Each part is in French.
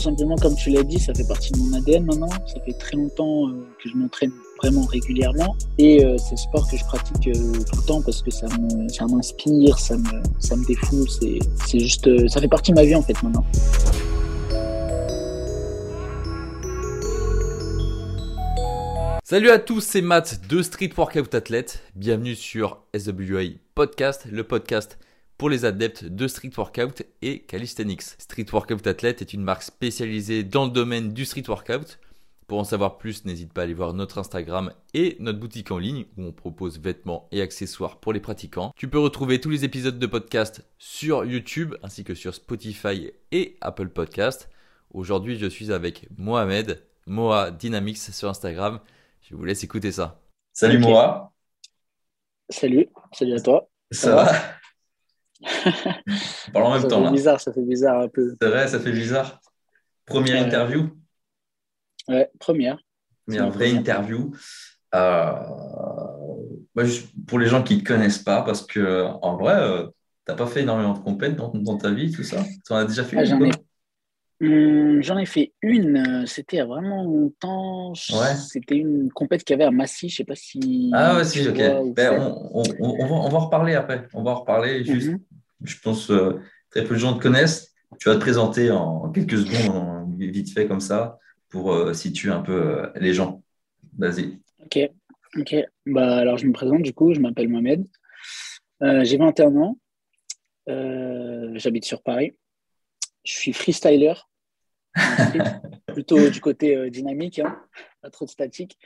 tout simplement, comme tu l'as dit, ça fait partie de mon ADN maintenant. Ça fait très longtemps euh, que je m'entraîne vraiment régulièrement. Et euh, c'est le sport que je pratique euh, tout le temps parce que ça me, ça m'inspire, ça me, ça me défoule. C'est, juste, ça fait partie de ma vie en fait maintenant. Salut à tous, c'est Matt de Street Workout Athlete. Bienvenue sur SWA Podcast, le podcast pour les adeptes de street workout et calisthenics. Street Workout Athlete est une marque spécialisée dans le domaine du street workout. Pour en savoir plus, n'hésite pas à aller voir notre Instagram et notre boutique en ligne où on propose vêtements et accessoires pour les pratiquants. Tu peux retrouver tous les épisodes de podcast sur YouTube ainsi que sur Spotify et Apple Podcast. Aujourd'hui, je suis avec Mohamed, Moa Dynamics sur Instagram. Je vous laisse écouter ça. Salut. Moa, Salut, salut à toi. ça, Ça va? On parle en même ça temps fait là. bizarre, ça fait bizarre un peu. C'est vrai, ça fait bizarre. Première interview, Ouais, première. première vraie première. interview. Euh, bah, juste pour les gens qui ne te connaissent pas, parce que en vrai, euh, t'as pas fait énormément de compètes dans, dans ta vie, tout ça? Tu en as déjà fait Ah, une, j'en ai Hum, fait une, euh, c'était il y a vraiment longtemps. Ouais. C'était une compète qu'il y avait à Massy, je sais pas si. Ah ouais, si, tu ok. Ben, on, on- on- on va, on va en reparler après. On va en reparler. Juste, Mhm. Je pense euh, très peu de gens te connaissent. Tu vas te présenter en quelques secondes, en- vite fait comme ça, pour euh, situer un peu euh, les gens. Vas-y. Ok, ok. Bah, alors, je me présente du coup, je m'appelle Mohamed. Euh, j'ai 21 ans. Euh, J'habite sur Paris. Je suis freestyler. plutôt du côté euh, dynamique, hein, pas trop de statique.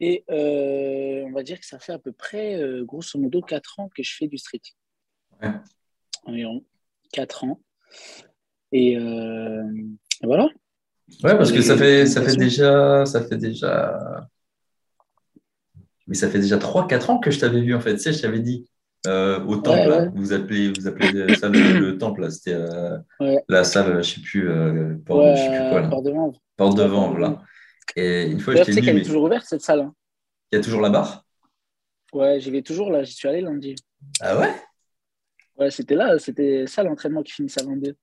Et on va dire que ça fait à peu près, grosso modo, 4 ans que je fais du street. Ouais. Environ 4 ans. Et euh, voilà. Ouais, parce que ça fait, ça fait déjà, ça fait déjà, mais ça fait déjà 3-4 ans que je t'avais vu en fait. Tu sais, je t'avais dit euh, au temple, Ouais, là, ouais. vous appelez, vous appelez ça le, le temple, là, c'était euh, Ouais. la salle, je sais plus, euh, porte, de- je sais plus quoi, là. Porte de Vanves. porte de Vanves, là. Et une fois, je t'ai dit, qu'elle mais est toujours ouverte cette salle. hein. il y a toujours la barre? Ouais, j'y vais toujours là, j'y suis allé lundi. Ah ouais? Ouais, c'était là, c'était ça l'entraînement qui finissait à 22.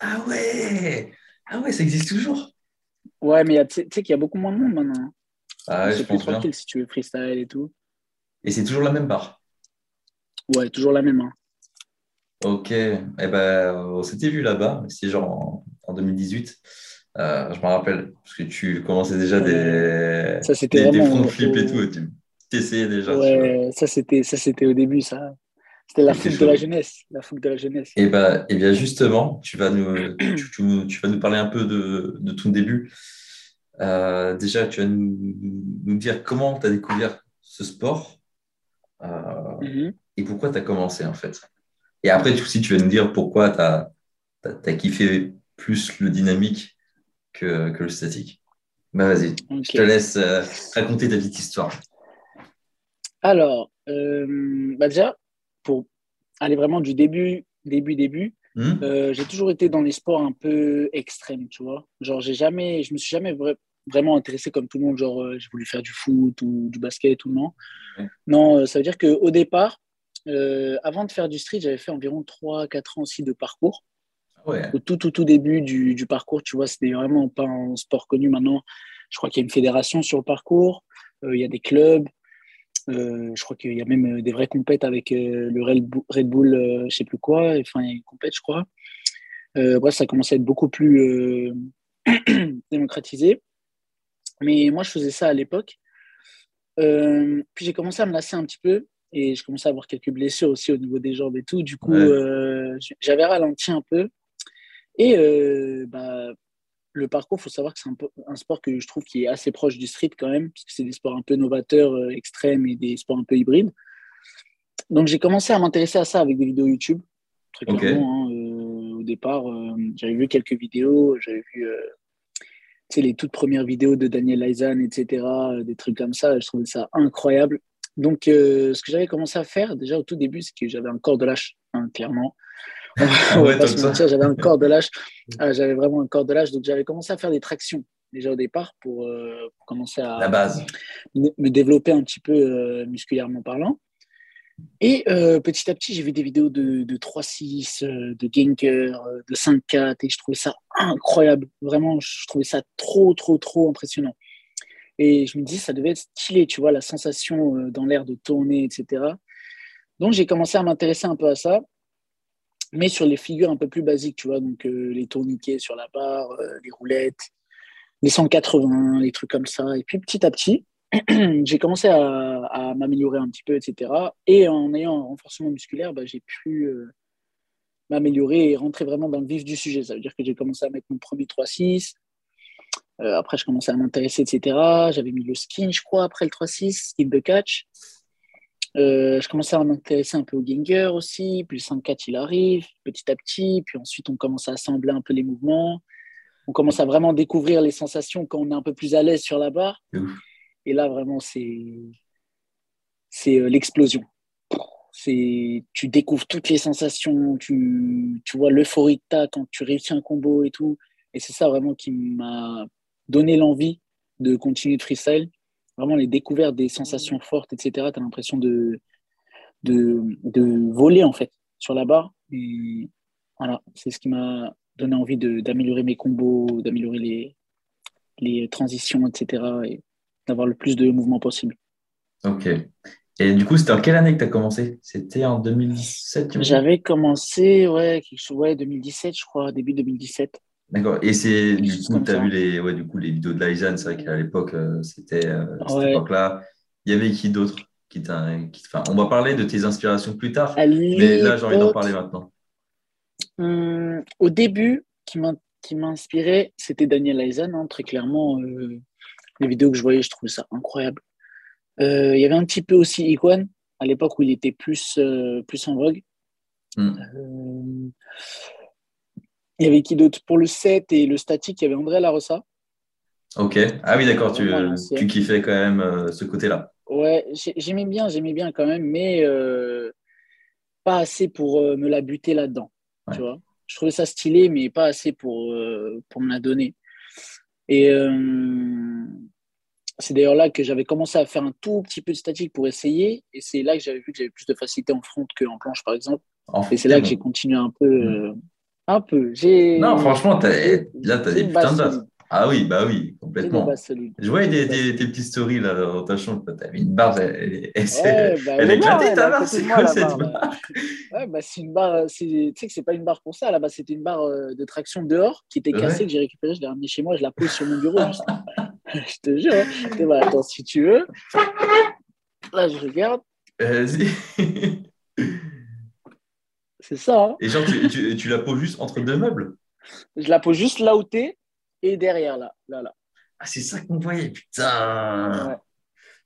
Ah ouais Ah ouais, ça existe toujours Ouais, mais tu sais qu'il y a beaucoup moins de monde maintenant. Ah ouais, c'est je plus pense bien. tranquille si tu veux freestyle et tout. Et c'est toujours la même barre Ouais, toujours la même. hein. Ok, eh ben, on s'était vu là-bas, c'était genre en, en 2018. Euh, je me rappelle, parce que tu commençais déjà des, Ça, des, front au- flips et tout, tu t'essayais déjà. Ouais, ça c'était au début ça. C'était la fougue de la jeunesse, la fougue de la jeunesse. Et ben, eh bien justement, tu vas nous, tu, tu- tu vas nous parler un peu de, de ton début. Euh, déjà, tu vas nous, nous dire comment tu as découvert ce sport euh, Mhm. et pourquoi tu as commencé en fait. Et après, tu, aussi, tu vas nous dire pourquoi tu as, kiffé plus le dynamique que, que le statique. Bah vas-y, je te laisse euh, raconter ta petite histoire. Alors, bah déjà, pour aller vraiment du début, début, début, Hmm Euh, j'ai toujours été dans les sports un peu extrêmes, tu vois. Genre, j'ai jamais, je me suis jamais vra- vraiment intéressé comme tout le monde, genre, euh, j'ai voulu faire du foot ou du basket ou non. Ouais. Non, euh, ça veut dire qu'au départ, avant de faire du street, j'avais fait environ 3-4 ans aussi de parcours. Ah ouais, Au tout, tout, tout début du, du parcours, tu vois, c'était vraiment pas un sport connu maintenant. Je crois qu'il y a une fédération sur le parcours, il y a des clubs. Euh, je crois qu'il y a même euh, des vraies compètes avec euh, le Red Bull, Red Bull euh, je sais plus quoi. Enfin, il y a une compète, je crois. Bref, ça commençait à être beaucoup plus démocratisé. Mais moi, je faisais ça à l'époque. Puis j'ai commencé à me lasser un petit peu et je commençais à avoir quelques blessures aussi au niveau des jambes et tout. Du coup, Ouais. j'avais ralenti un peu. Et bah, le parcours, il faut savoir que c'est un, sport que je trouve qui est assez proche du street quand même, parce que c'est des sports un peu novateurs, euh, extrêmes et des sports un peu hybrides. Donc j'ai commencé à m'intéresser à ça avec des vidéos YouTube, très clairement. hein. Euh, au départ, euh, j'avais vu quelques vidéos, j'avais vu les toutes premières vidéos de Daniel Laizan, etc., des trucs comme ça, je trouvais ça incroyable. Donc ce que j'avais commencé à faire déjà au tout début, c'est que j'avais un corps de lâche, hein, clairement. On Ah va pas se mentir, j'avais un corps de lâche. Ah, j'avais vraiment un corps de lâche, donc j'avais commencé à faire des tractions déjà au départ pour, euh, pour commencer à la base. me développer un petit peu euh, musculairement parlant. Et euh, petit à petit, j'ai vu des vidéos de, de 3-6, euh, de Genker, euh, de 5-4, et je trouvais ça incroyable. Vraiment, je trouvais ça trop, trop, trop impressionnant. Et je me dis, ça devait être stylé, tu vois, la sensation dans l'air de tourner, etc. Donc, j'ai commencé à m'intéresser un peu à ça, mais sur les figures un peu plus basiques, tu vois, donc les tourniquets sur la barre, les roulettes, les 180, les trucs comme ça. Et puis, petit à petit, j'ai commencé à, m'améliorer un petit peu, etc. Et en ayant un renforcement musculaire, bah, j'ai pu euh, m'améliorer et rentrer vraiment dans le vif du sujet. Ça veut dire que j'ai commencé à mettre mon premier 3-6. Euh, après, je commençais à m'intéresser, etc. J'avais mis le skin, je crois, après le 3-6, skin de catch. Euh, je commençais à m'intéresser un peu au Ginger aussi. Puis le 5-4, il arrive petit à petit. Puis ensuite, on commence à assembler un peu les mouvements. On commence à vraiment découvrir les sensations quand on est un peu plus à l'aise sur la barre. Et là, vraiment, c'est c'est euh, l'explosion. C'est tu découvres toutes les sensations, tu, tu vois l'euphorie que tu as quand tu réussis un combo et tout. Et c'est ça vraiment qui m'a donné l'envie de continuer de freestyle. Vraiment les découvertes des sensations fortes, etc. Tu as l'impression de, de, de, voler en fait sur la barre. Et voilà, c'est ce qui m'a donné envie d'améliorer mes combos, d'améliorer les, les transitions, etc. Et d'avoir le plus de mouvements possible. Ok. Et du coup, c'était en quelle année que tu as commencé? C'était en 2017 J'avais commencé, ouais, ouais, 2017, je crois, début 2017. D'accord. Et c'est du coup, tu as vu les, ouais, du coup, les vidéos de Lysan, c'est vrai qu'à l'époque, euh, c'était euh, cette époque-là. Il y avait qui d'autre qui, qui enfin, On va parler de tes inspirations plus tard, mais là, j'ai envie d'en parler maintenant. Hum, au début, qui m'a inspiré, c'était Daniel Lysan, hein, très clairement. Euh, les vidéos que je voyais, je trouvais ça incroyable. Euh, il y avait un petit peu aussi Iguan, à l'époque où il était plus, plus en vogue. Hmm. Euh, il y avait qui d'autre Pour le set et le statique, il y avait André Larossa. Ok. Ah oui, d'accord, tu, tu kiffais quand même ce côté-là. Ouais, j'aimais bien, j'aimais bien quand même, mais pas assez pour me la buter là-dedans. Tu vois je trouvais ça stylé, mais pas assez pour, pour me la donner. Et euh, c'est d'ailleurs là que j'avais commencé à faire un tout petit peu de statique pour essayer. Et c'est là que j'avais vu que j'avais plus de facilité en front qu'en planche, par exemple. et c'est là que j'ai continué un peu. Euh, un peu. Non, franchement, là, tu as des putains de bases. Ah oui, bah oui, complètement. Je voyais des, des, tes petites stories là dans ta chambre. Tu avais une barre, elle, elle, bah, elle, est éclatée ta barre. C'est quoi cette barre ouais, bah, C'est une barre, tu sais que c'est pas une barre pour ça. Là-bas, c'était une barre euh, de traction dehors qui était cassée, que j'ai récupérée, je l'ai ramenée chez moi, je la pose sur mon bureau. je te jure. Hein. Bah, attends, si tu veux. Là, je regarde. Vas-y. c'est ça. Hein. Et genre, tu, tu, tu la poses juste entre deux meubles Je la pose juste là où t'es et derrière là. là, là. Ah, c'est ça qu'on voyait, putain.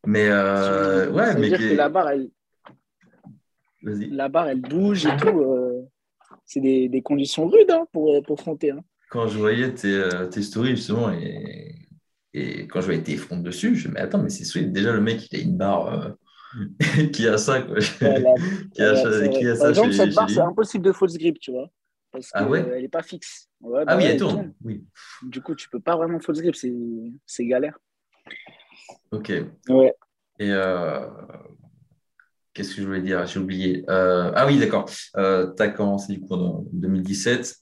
Mais euh, ouais, mais. dire que la barre, elle. La barre, elle bouge et tout. Euh, c'est des, des, conditions rudes hein, pour, pour fronter. Hein. Quand je voyais tes, euh, tes stories, justement, et, et, quand je voyais tes fronts dessus, je me dis, mais attends, mais c'est sweet. Déjà, le mec, il a une barre qui a ça, quoi. qui a, qui a ça Par exemple, cette barre, c'est impossible de false grip, tu vois parce ah qu'elle n'est pas fixe. ah bah oui, elle, tourne. Oui. Du coup, tu peux pas vraiment false grip, c'est galère. Ok. Ouais. Et euh, qu'est-ce que je voulais dire? J'ai oublié. Euh, ah oui, d'accord. Euh, tu as commencé du coup en 2017.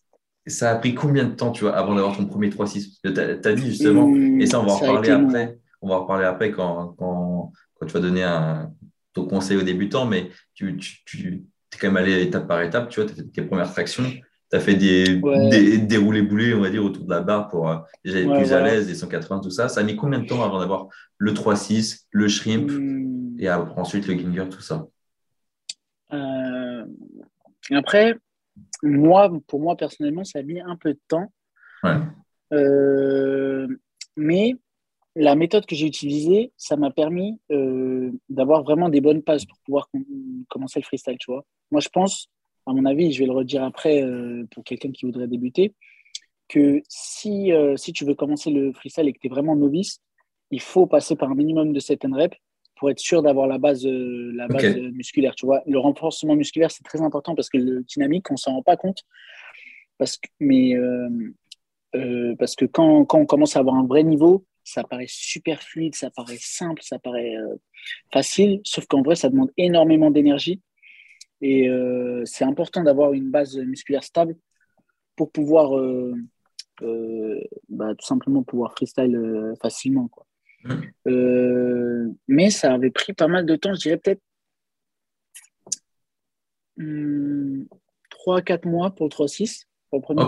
Ça a pris combien de temps, tu vois, avant d'avoir ton premier 3-6 Tu as, dit justement, et ça, on va en reparler après. On va en reparler après quand, quand, quand tu vas donner un, ton conseil aux débutants, mais tu, tu, tu es quand même allé étape par étape, tu vois, tu as fait tes premières tractions tu as fait des, des, roulés boulets, on va dire, autour de la barre pour euh, déjà être plus à l'aise, les 180, tout ça. Ça a mis combien de temps avant d'avoir le 3-6, le shrimp hmm. et ensuite le ginger, tout ça? Euh, Après, moi, pour moi, personnellement, ça a mis un peu de temps. Euh, mais la méthode que j'ai utilisée, ça m'a permis d'avoir vraiment des bonnes passes pour pouvoir commencer le freestyle, tu vois. Moi, je pense à mon avis, je vais le redire après euh, pour quelqu'un qui voudrait débuter, que si, euh, si tu veux commencer le freestyle et que tu es vraiment novice, il faut passer par un minimum de 7 reps pour être sûr d'avoir la base, euh, la base musculaire. Tu vois, le renforcement musculaire, c'est très important parce que le dynamique, on ne s'en rend pas compte. Parce que, mais parce que quand, quand, on commence à avoir un vrai niveau, ça paraît super fluide, ça paraît simple, ça paraît facile, sauf qu'en vrai, ça demande énormément d'énergie Et euh, c'est important d'avoir une base musculaire stable pour pouvoir euh, euh, bah, tout simplement pouvoir freestyle facilement. Quoi. Mmh. mais ça avait pris pas mal de temps, je dirais peut-être 3-4 hmm, mois pour le 3-6, pour le premier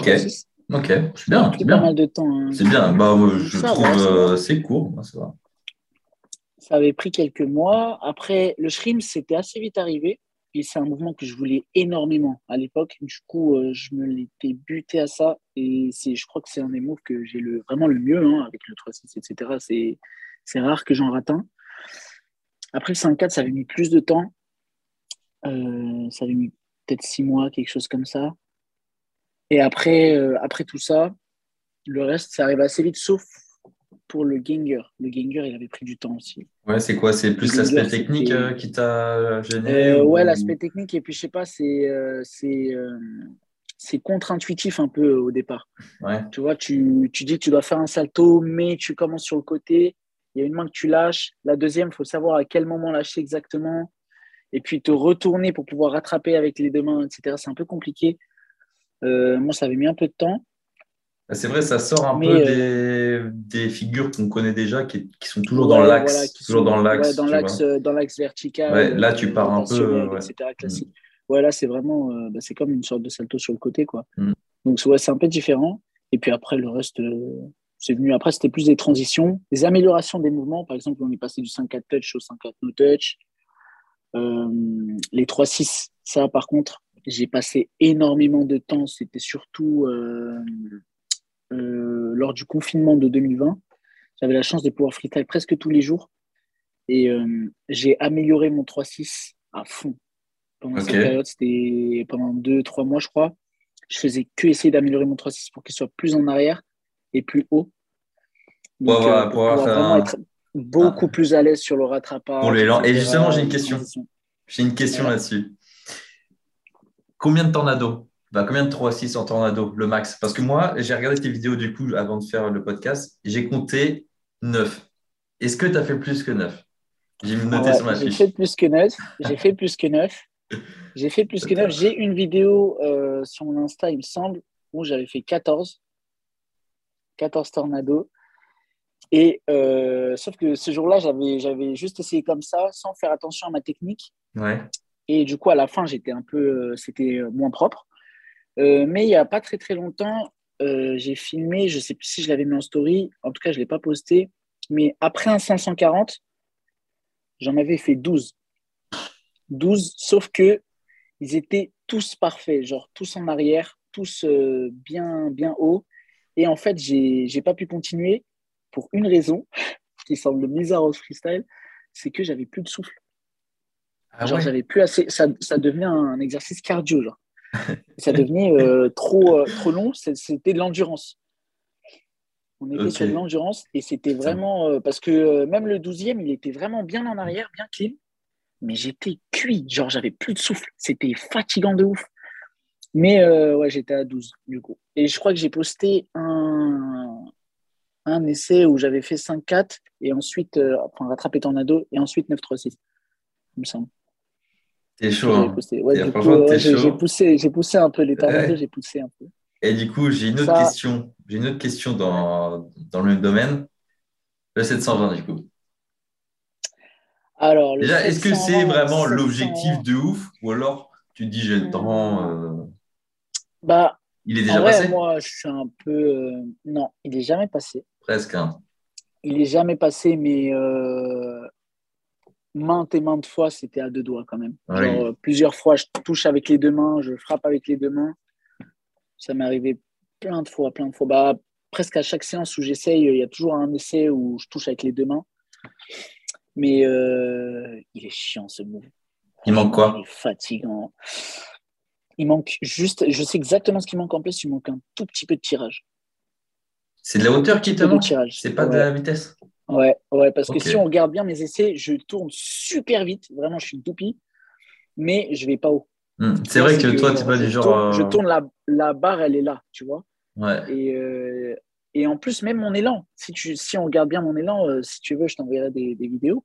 Ok, c'est bien. C'est bien. pas mal de temps. Hein. C'est bien, bah, je trouve c'est court, ça va. Ça avait pris quelques mois. Après, le shrimp, c'était assez vite arrivé. Et c'est un mouvement que je voulais énormément à l'époque. Du coup, euh, je me l'étais buté à ça. Et c'est, je crois que c'est un des moves que j'ai le, vraiment le mieux hein, avec le 3-6, etc. C'est, c'est rare que j'en rate un. Après le 5-4, ça avait mis plus de temps. Euh, ça avait mis peut-être 6 mois, quelque chose comme ça. Et après, euh, après tout ça, le reste, ça arrive assez vite, sauf pour le Ganger. Le Ganger, il avait pris du temps aussi. Ouais, c'est quoi? C'est plus l'aspect technique euh, qui t'a gêné euh, Ouais, l'aspect technique. Et puis, je sais pas, c'est c'est contre-intuitif un peu au départ. Ouais. Tu vois, tu, tu dis que tu dois faire un salto, mais tu commences sur le côté. Il y a une main que tu lâches. La deuxième, il faut savoir à quel moment lâcher exactement. Et puis te retourner pour pouvoir rattraper avec les deux mains, etc. C'est un peu compliqué. Moi, ça avait mis un peu de temps. Bah, c'est vrai, ça sort un peu euh, des, figures qu'on connaît déjà, qui, sont toujours dans l'axe. toujours dans l'axe. Euh, dans l'axe vertical. là, tu pars un peu. Etc., classique. Mm. là, c'est vraiment. Euh, bah, c'est comme une sorte de salto sur le côté. Quoi. Mm. Donc, c'est un peu différent. Et puis après, le reste, c'est venu. Après, c'était plus des transitions, des améliorations des mouvements. Par exemple, on est passé du 5-4 touch au 5-4 no touch. les 3-6, ça, par contre, j'ai passé énormément de temps. C'était surtout euh, lors du confinement de 2020. J'avais la chance de pouvoir freestyle presque tous les jours. Et euh, j'ai amélioré mon 3-6 à fond. Pendant cette période, c'était pendant 2-3 mois, je crois. Je faisais que essayer d'améliorer mon 3-6 pour qu'il soit plus en arrière et plus haut. pour, euh, vraiment être beaucoup ah. plus à l'aise sur le rattrapage. Pour l'élan. Et justement, j'ai une question. J'ai une question là-dessus. Combien de tornados bah, combien de 3-6 en tornado, le max? Parce que moi, j'ai regardé tes vidéos du coup avant de faire le podcast, j'ai compté 9. Est-ce que tu as fait plus que 9 J'ai noté sur ma fiche. J'ai fait plus que 9. J'ai fait plus que 9. J'ai fait plus que 9. J'ai une vidéo euh, sur mon Insta, il me semble, où j'avais fait 14. 14 tornados. Et euh, sauf que ce jour-là, j'avais, j'avais juste essayé comme ça, sans faire attention à ma technique. Ouais. Et du coup, à la fin, j'étais un peu, euh, c'était moins propre. Euh, mais il n'y a pas très très longtemps, euh, j'ai filmé, je ne sais plus si je l'avais mis en story, en tout cas je ne l'ai pas posté, mais après un 540, j'en avais fait 12. 12, sauf que ils étaient tous parfaits, genre tous en arrière, tous euh, bien, bien haut. Et en fait, j'ai n'ai pas pu continuer pour une raison qui semble bizarre au freestyle, c'est que j'avais plus de souffle. Ah genre, j'avais plus assez. Ça, ça devenait un exercice cardio, genre ça devenait euh, trop, euh, trop long. C'était de l'endurance. On était sur de l'endurance et c'était vraiment. Euh, parce que même le 12e, il était vraiment bien en arrière, bien clean. Mais j'étais cuit. Genre, j'avais plus de souffle. C'était fatigant de ouf. Mais ouais, j'étais à 12 du coup. Et je crois que j'ai posté un, un essai où j'avais fait 5-4 et ensuite, enfin, rattrapé tornado et ensuite 9-3-6, il me semble. C'est chaud. Hein. J'ai poussé, j'ai poussé un peu les tornados, j'ai poussé un peu. Et du coup, j'ai une autre question. J'ai une autre question dans, dans le même domaine. Le 720, du coup. Alors, Déjà, est-ce que c'est vraiment l'objectif de ouf? Ou alors tu te dis j'ai le temps euh, Bah, il est déjà passé? Moi, je suis un peu. Euh, non, il n'est jamais passé. Presque. Hein. Il n'est jamais passé, mais euh, maintes et maintes fois, c'était à deux doigts quand même. Euh, plusieurs fois, je touche avec les deux mains, je frappe avec les deux mains. Ça m'est arrivé plein de fois, plein de fois. Bah, presque à chaque séance où j'essaye, il y a toujours un essai où je touche avec les deux mains. Mais euh, il est chiant ce move. Il manque quoi? Il est fatigant. Il manque juste, je sais exactement ce qui manque en plus, il manque un tout petit peu de tirage. C'est de la hauteur qui te manque? C'est pas de la vitesse? Ouais, ouais parce que si on regarde bien mes essais, je tourne super vite. Vraiment, je suis une toupie, mais je vais pas haut. Hmm. C'est vrai que, toi, tu pas du genre. je tourne la, la, barre, elle est là, tu vois. Ouais. Et, euh, et en plus, même mon élan, si, tu, si on regarde bien mon élan, euh, si tu veux, je t'enverrai des, des, vidéos.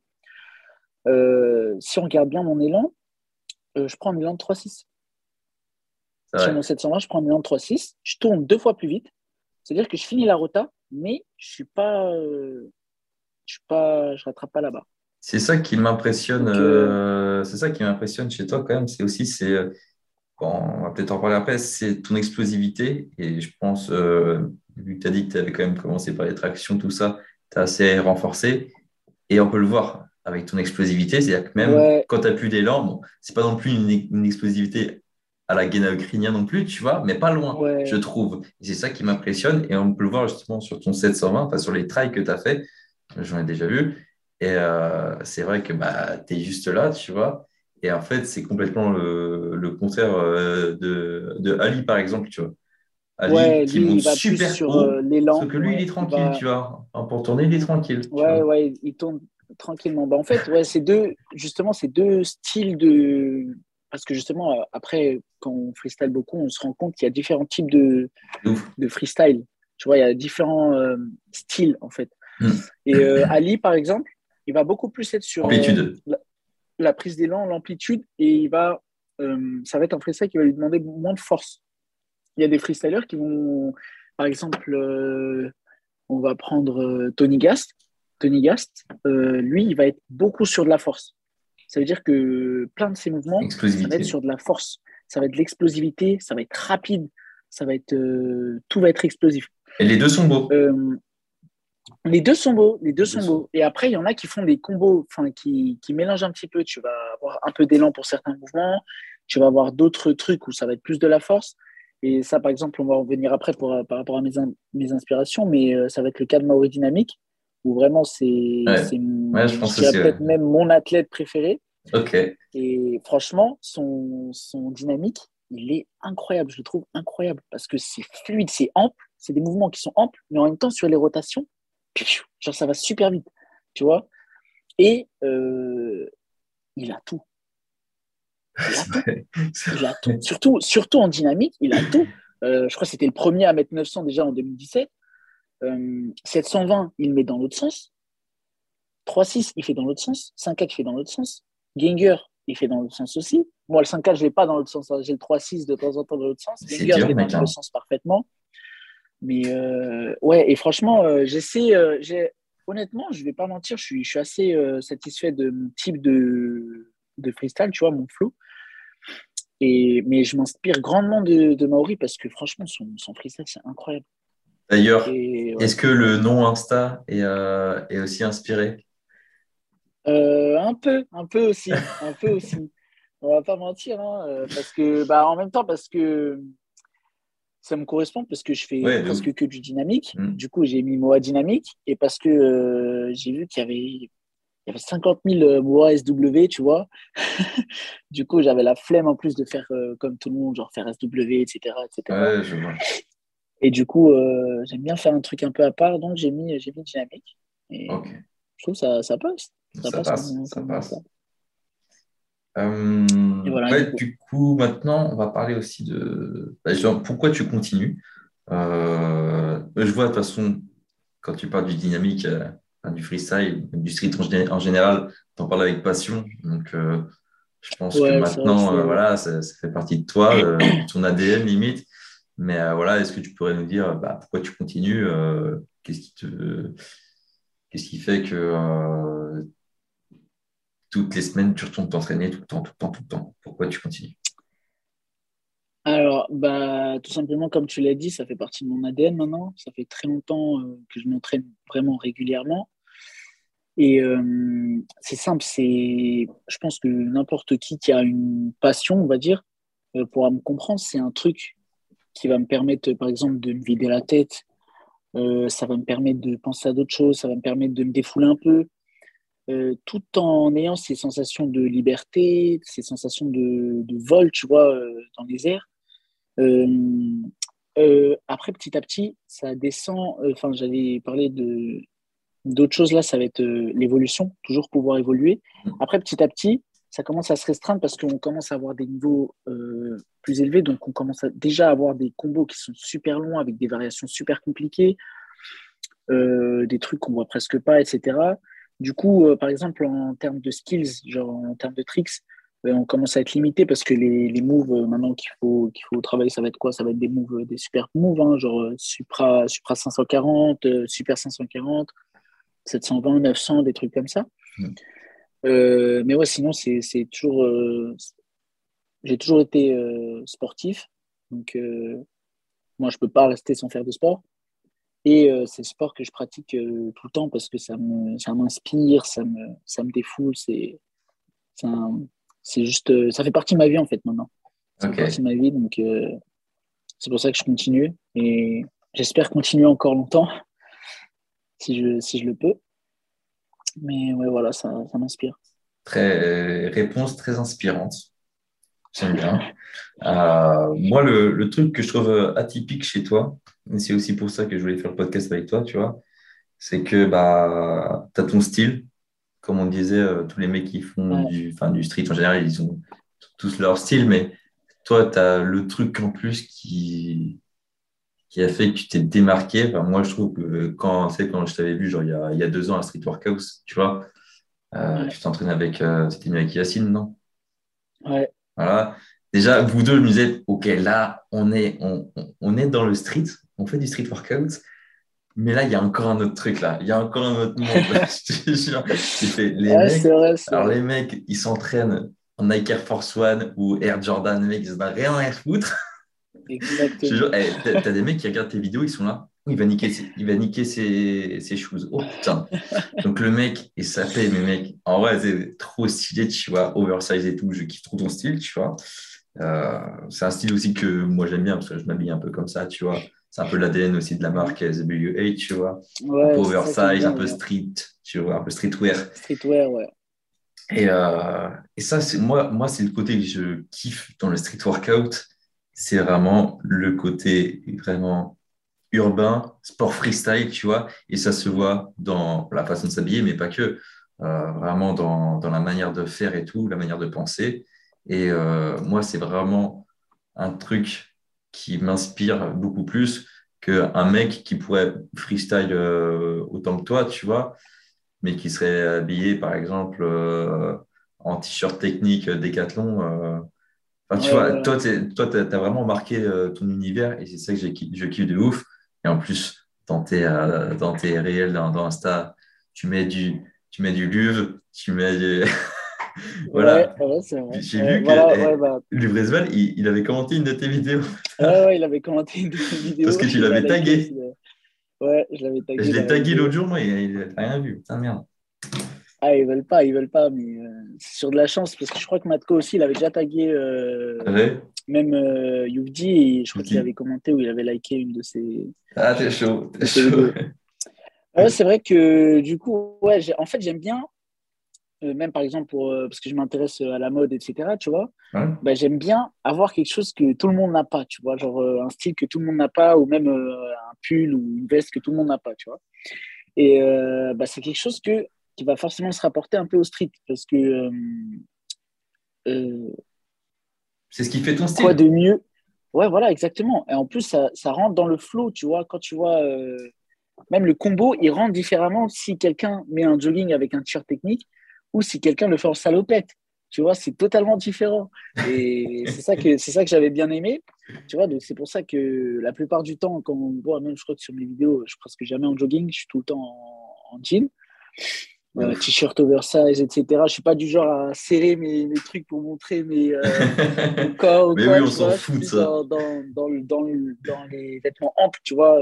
Euh, si on regarde bien mon élan, je prends un élan de 3-6. Sur mon 720, je prends un élan de 3-6. Je tourne deux fois plus vite. C'est-à-dire que je finis la rota, mais je suis pas, je suis pas, je rattrape pas là-bas. C'est ça qui m'impressionne. Euh, c'est ça qui m'impressionne chez toi quand même. C'est aussi, c'est, euh, on va peut-être en parler après, c'est ton explosivité. Et je pense, euh, vu que tu as dit que tu avais quand même commencé par les tractions, tout ça, tu as assez renforcé. Et on peut le voir avec ton explosivité. C'est-à-dire que même quand tu n'as plus d'élan, bon, c'est pas non plus une, explosivité à la gaina non plus, tu vois, mais pas loin, je trouve. c'est ça qui m'impressionne. Et on peut le voir justement sur ton 720, enfin sur les trails que tu as fait. J'en ai déjà vu. Et euh, c'est vrai que bah, tu es juste là, tu vois. Et en fait, c'est complètement le, le contraire euh, de, de, Ali, par exemple, tu vois. Ali qui monte super sur haut, euh, l'élan. Sauf que lui, il est tranquille, tu vois. Pour tourner, il est tranquille. Ouais, ouais, il tourne tranquillement. Bah, en fait, ouais, c'est deux, justement, c'est deux styles de. Parce que justement, après, quand on freestyle beaucoup, on se rend compte qu'il y a différents types de, de freestyle. Tu vois, il y a différents styles, en fait. Hmm. Et Ali, par exemple, il va beaucoup plus être sur euh, la, prise d'élan, l'amplitude, et il va, euh, ça va être un freestyle qui va lui demander moins de force. Il y a des freestylers qui vont, par exemple, euh, on va prendre Tony Gast. Tony Gast, lui, il va être beaucoup sur de la force. Ça veut dire que plein de ses mouvements, ça va être sur de la force. Ça va être de l'explosivité, ça va être rapide, ça va être, tout va être explosif. Et les deux sont beaux. Les deux sont beaux, les deux sont beaux. Et après, il y en a qui font des combos, enfin, qui, qui mélangent un petit peu. Tu vas avoir un peu d'élan pour certains mouvements, tu vas avoir d'autres trucs où ça va être plus de la force. Et ça, par exemple, on va revenir après pour, par rapport à mes, mes inspirations, mais euh, ça va être le cas de Maori Dynamique, où vraiment c'est peut-être même mon athlète préféré. Ok. Et franchement, son, son dynamique, il est incroyable, je le trouve incroyable, parce que c'est fluide, c'est ample, c'est des mouvements qui sont amples, mais en même temps, sur les rotations, genre ça va super vite, tu vois. Et euh, il a tout. Il a tout. Surtout, surtout en dynamique, il a tout. Euh, je crois que c'était le premier à mettre 900 déjà en 2017. 720, euh, il met dans l'autre sens. 3.6, il fait dans l'autre sens. 5.4, il fait dans l'autre sens. Ginger, il fait dans l'autre sens aussi. Moi, le 5.4, je ne l'ai pas dans l'autre sens. J'ai le 3.6 de temps en temps dans l'autre sens. Ginger, je l'ai dans l'autre sens parfaitement. Mais euh, ouais, et franchement, euh, j'essaie, euh, honnêtement, je vais pas mentir, je suis, je suis assez satisfait de mon type de, de freestyle, tu vois, mon flow. Et, mais je m'inspire grandement de, de, Maori parce que franchement, son, son freestyle, c'est incroyable. D'ailleurs, est-ce que le nom Insta est, est aussi inspiré? Un peu, un peu aussi, un peu aussi. On va pas mentir, hein, parce que, bah, en même temps, parce que ça me correspond parce que je fais presque que du dynamique. Mm. Du coup, j'ai mis MOA dynamique et parce que euh, j'ai vu qu'il y avait, il y avait 50 000 MOA SW, tu vois. du coup, j'avais la flemme en plus de faire euh, comme tout le monde, genre faire SW, etc. etc. je vois. Et du coup, euh, j'aime bien faire un truc un peu à part, donc j'ai mis, j'ai mis dynamique. Et Je trouve que ça, ça passe. Ça, passe. ça passe. Euh, du coup, maintenant, on va parler aussi de bah, pourquoi tu continues. Euh, je vois de toute façon, quand tu parles du dynamique, euh, du freestyle, du street en, général, tu en parles avec passion. Donc, je pense que maintenant, voilà, ça, fait partie de toi, ton ADN limite. Mais voilà, est-ce que tu pourrais nous dire bah, pourquoi tu continues Qu'est-ce qui te. Qu'est-ce qui fait que toutes les semaines, tu retournes t'entraîner tout le temps, tout le temps, tout le temps Pourquoi tu continues? Alors, bah, tout simplement, comme tu l'as dit, ça fait partie de mon ADN maintenant. Ça fait très longtemps euh, que je m'entraîne vraiment régulièrement. Et euh, c'est simple, c'est, je pense que n'importe qui qui a une passion, on va dire, euh, pourra me comprendre. C'est un truc qui va me permettre, par exemple, de me vider la tête. ça va me permettre de penser à d'autres choses. Ça va me permettre de me défouler un peu. Euh, tout en ayant ces sensations de liberté, ces sensations de, vol, tu vois, euh, dans les airs. Euh, après, petit à petit, ça descend. Enfin, j'avais parlé de d'autres choses là, ça va être l'évolution, toujours pouvoir évoluer. Après, petit à petit, ça commence à se restreindre parce qu'on commence à avoir des niveaux plus élevés, donc on commence déjà à avoir des combos qui sont super longs avec des variations super compliquées, des trucs qu'on voit presque pas, etc. Du coup, euh, par exemple, en termes de skills, genre en termes de tricks, on commence à être limité parce que les, les moves maintenant qu'il faut, qu'il faut travailler, ça va être quoi? Ça va être des moves, des super moves, hein, genre Supra, Supra 540, Super 540, 720, 900, des trucs comme ça. Mm. mais ouais, sinon, c'est toujours. J'ai toujours été sportif. Donc, moi, je peux pas rester sans faire de sport. Et euh, c'est le sport que je pratique euh, tout le temps parce que ça m'inspire, ça, me, ça me défoule. C'est juste, euh, ça fait partie de ma vie en fait maintenant. Ça fait partie de ma vie, donc c'est pour ça que je continue. Et j'espère continuer encore longtemps si je, si je le peux. Mais ouais, voilà, ça, ça m'inspire. Très, réponse très inspirante. J'aime bien. moi, le, le, truc que je trouve atypique chez toi, et c'est aussi pour ça que je voulais faire le podcast avec toi, tu vois. C'est que bah, tu as ton style. Comme on disait, euh, tous les mecs qui font du, du street, en général, ils ont tous leur style, mais toi, tu as le truc en plus qui, qui a fait que tu t'es démarqué. moi, je trouve que quand, quand je t'avais vu, genre, il y, a, il y a deux ans à Street Workout, tu vois, euh, tu t'entraînes avec, euh, c'était avec Yacine, non? Ouais. Voilà. Déjà, vous deux, je me disais, OK, là, on est, on, on est dans le street, on fait du street workout. Mais là, il y a encore un autre truc là. Il y a encore un autre monde. les, mecs, alors les mecs, ils s'entraînent en Nike Air Force One ou Air Jordan. Les mecs, ils se battent rien à foutre. Exactement. hey, eh, T'as des mecs qui regardent tes vidéos, ils sont là. Il va niquer ses, il va niquer ses, ses shoes. Oh putain. Donc le mec est sapé, mais mec, en vrai, c'est trop stylé, tu vois, oversize et tout. Je kiffe trop ton style, tu vois. Euh, c'est un style aussi que moi j'aime bien parce que je m'habille un peu comme ça, tu vois c'est un peu l'ADN aussi de la marque SWA, tu vois. un peu oversize, un peu street, tu vois, un peu streetwear. Streetwear, ouais. Et, euh, et ça, c'est moi, moi c'est le côté que je kiffe dans le street workout. C'est vraiment le côté vraiment urbain, sport freestyle, tu vois. Et ça se voit dans la façon de s'habiller, mais pas que. Euh, vraiment dans, dans, la manière de faire et tout, la manière de penser. Et euh, moi, c'est vraiment un truc qui m'inspire beaucoup plus qu'un mec qui pourrait freestyle euh, autant que toi, tu vois, mais qui serait habillé, par exemple, en t-shirt technique Décathlon. Enfin, tu vois, toi, tu as, vraiment marqué ton univers et c'est ça que je kiffe de ouf. Et en plus, dans tes, dans tes réels, dans, dans Insta, tu mets du, tu mets du Luve, tu mets du... voilà. J'ai vu que eh, bah... il, avait commenté une de tes vidéos. ouais, il avait commenté une de tes vidéos. Parce que tu l'avais tagué. Ouais, je l'avais tagué. Je l'ai tagué l'autre jour, moi, il n'a rien vu. Putain, merde. Ah, ils veulent pas, ils veulent pas, mais euh, c'est sur de la chance parce que je crois que Matko aussi, il avait déjà tagué euh, même euh, et je crois qu'il avait commenté ou il avait liké une de ses. Ah, t'es chaud, t'es chaud. Ouais, c'est vrai que du coup, ouais, en fait, j'aime bien euh, même par exemple pour, parce que je m'intéresse à la mode, etc., tu vois, bah, j'aime bien avoir quelque chose que tout le monde n'a pas, tu vois, genre un style que tout le monde n'a pas, ou même un pull ou une veste que tout le monde n'a pas, tu vois. Et bah, c'est quelque chose que, qui va forcément se rapporter un peu au street, parce que... c'est ce qui fait ton style. Quoi de mieux? Ouais, voilà, exactement. Et en plus, ça, ça rentre dans le flow, tu vois, quand tu vois... même le combo, il rentre différemment si quelqu'un met un jogging avec un t-shirt technique ou si quelqu'un le fait en salopette. Tu vois, c'est totalement différent. Et c'est ça que c'est ça que j'avais bien aimé. Tu vois, donc c'est pour ça que la plupart du temps, quand on voit, même je crois que sur mes vidéos, je suis presque jamais en jogging, je suis tout le temps en, jean. Euh, t-shirt oversize, etc. Je suis pas du genre à serrer mes, mes trucs pour montrer mes, euh, mon corps. Mais oui, on s'en fout de ça. Dans, dans, dans, dans, les vêtements amples, tu vois.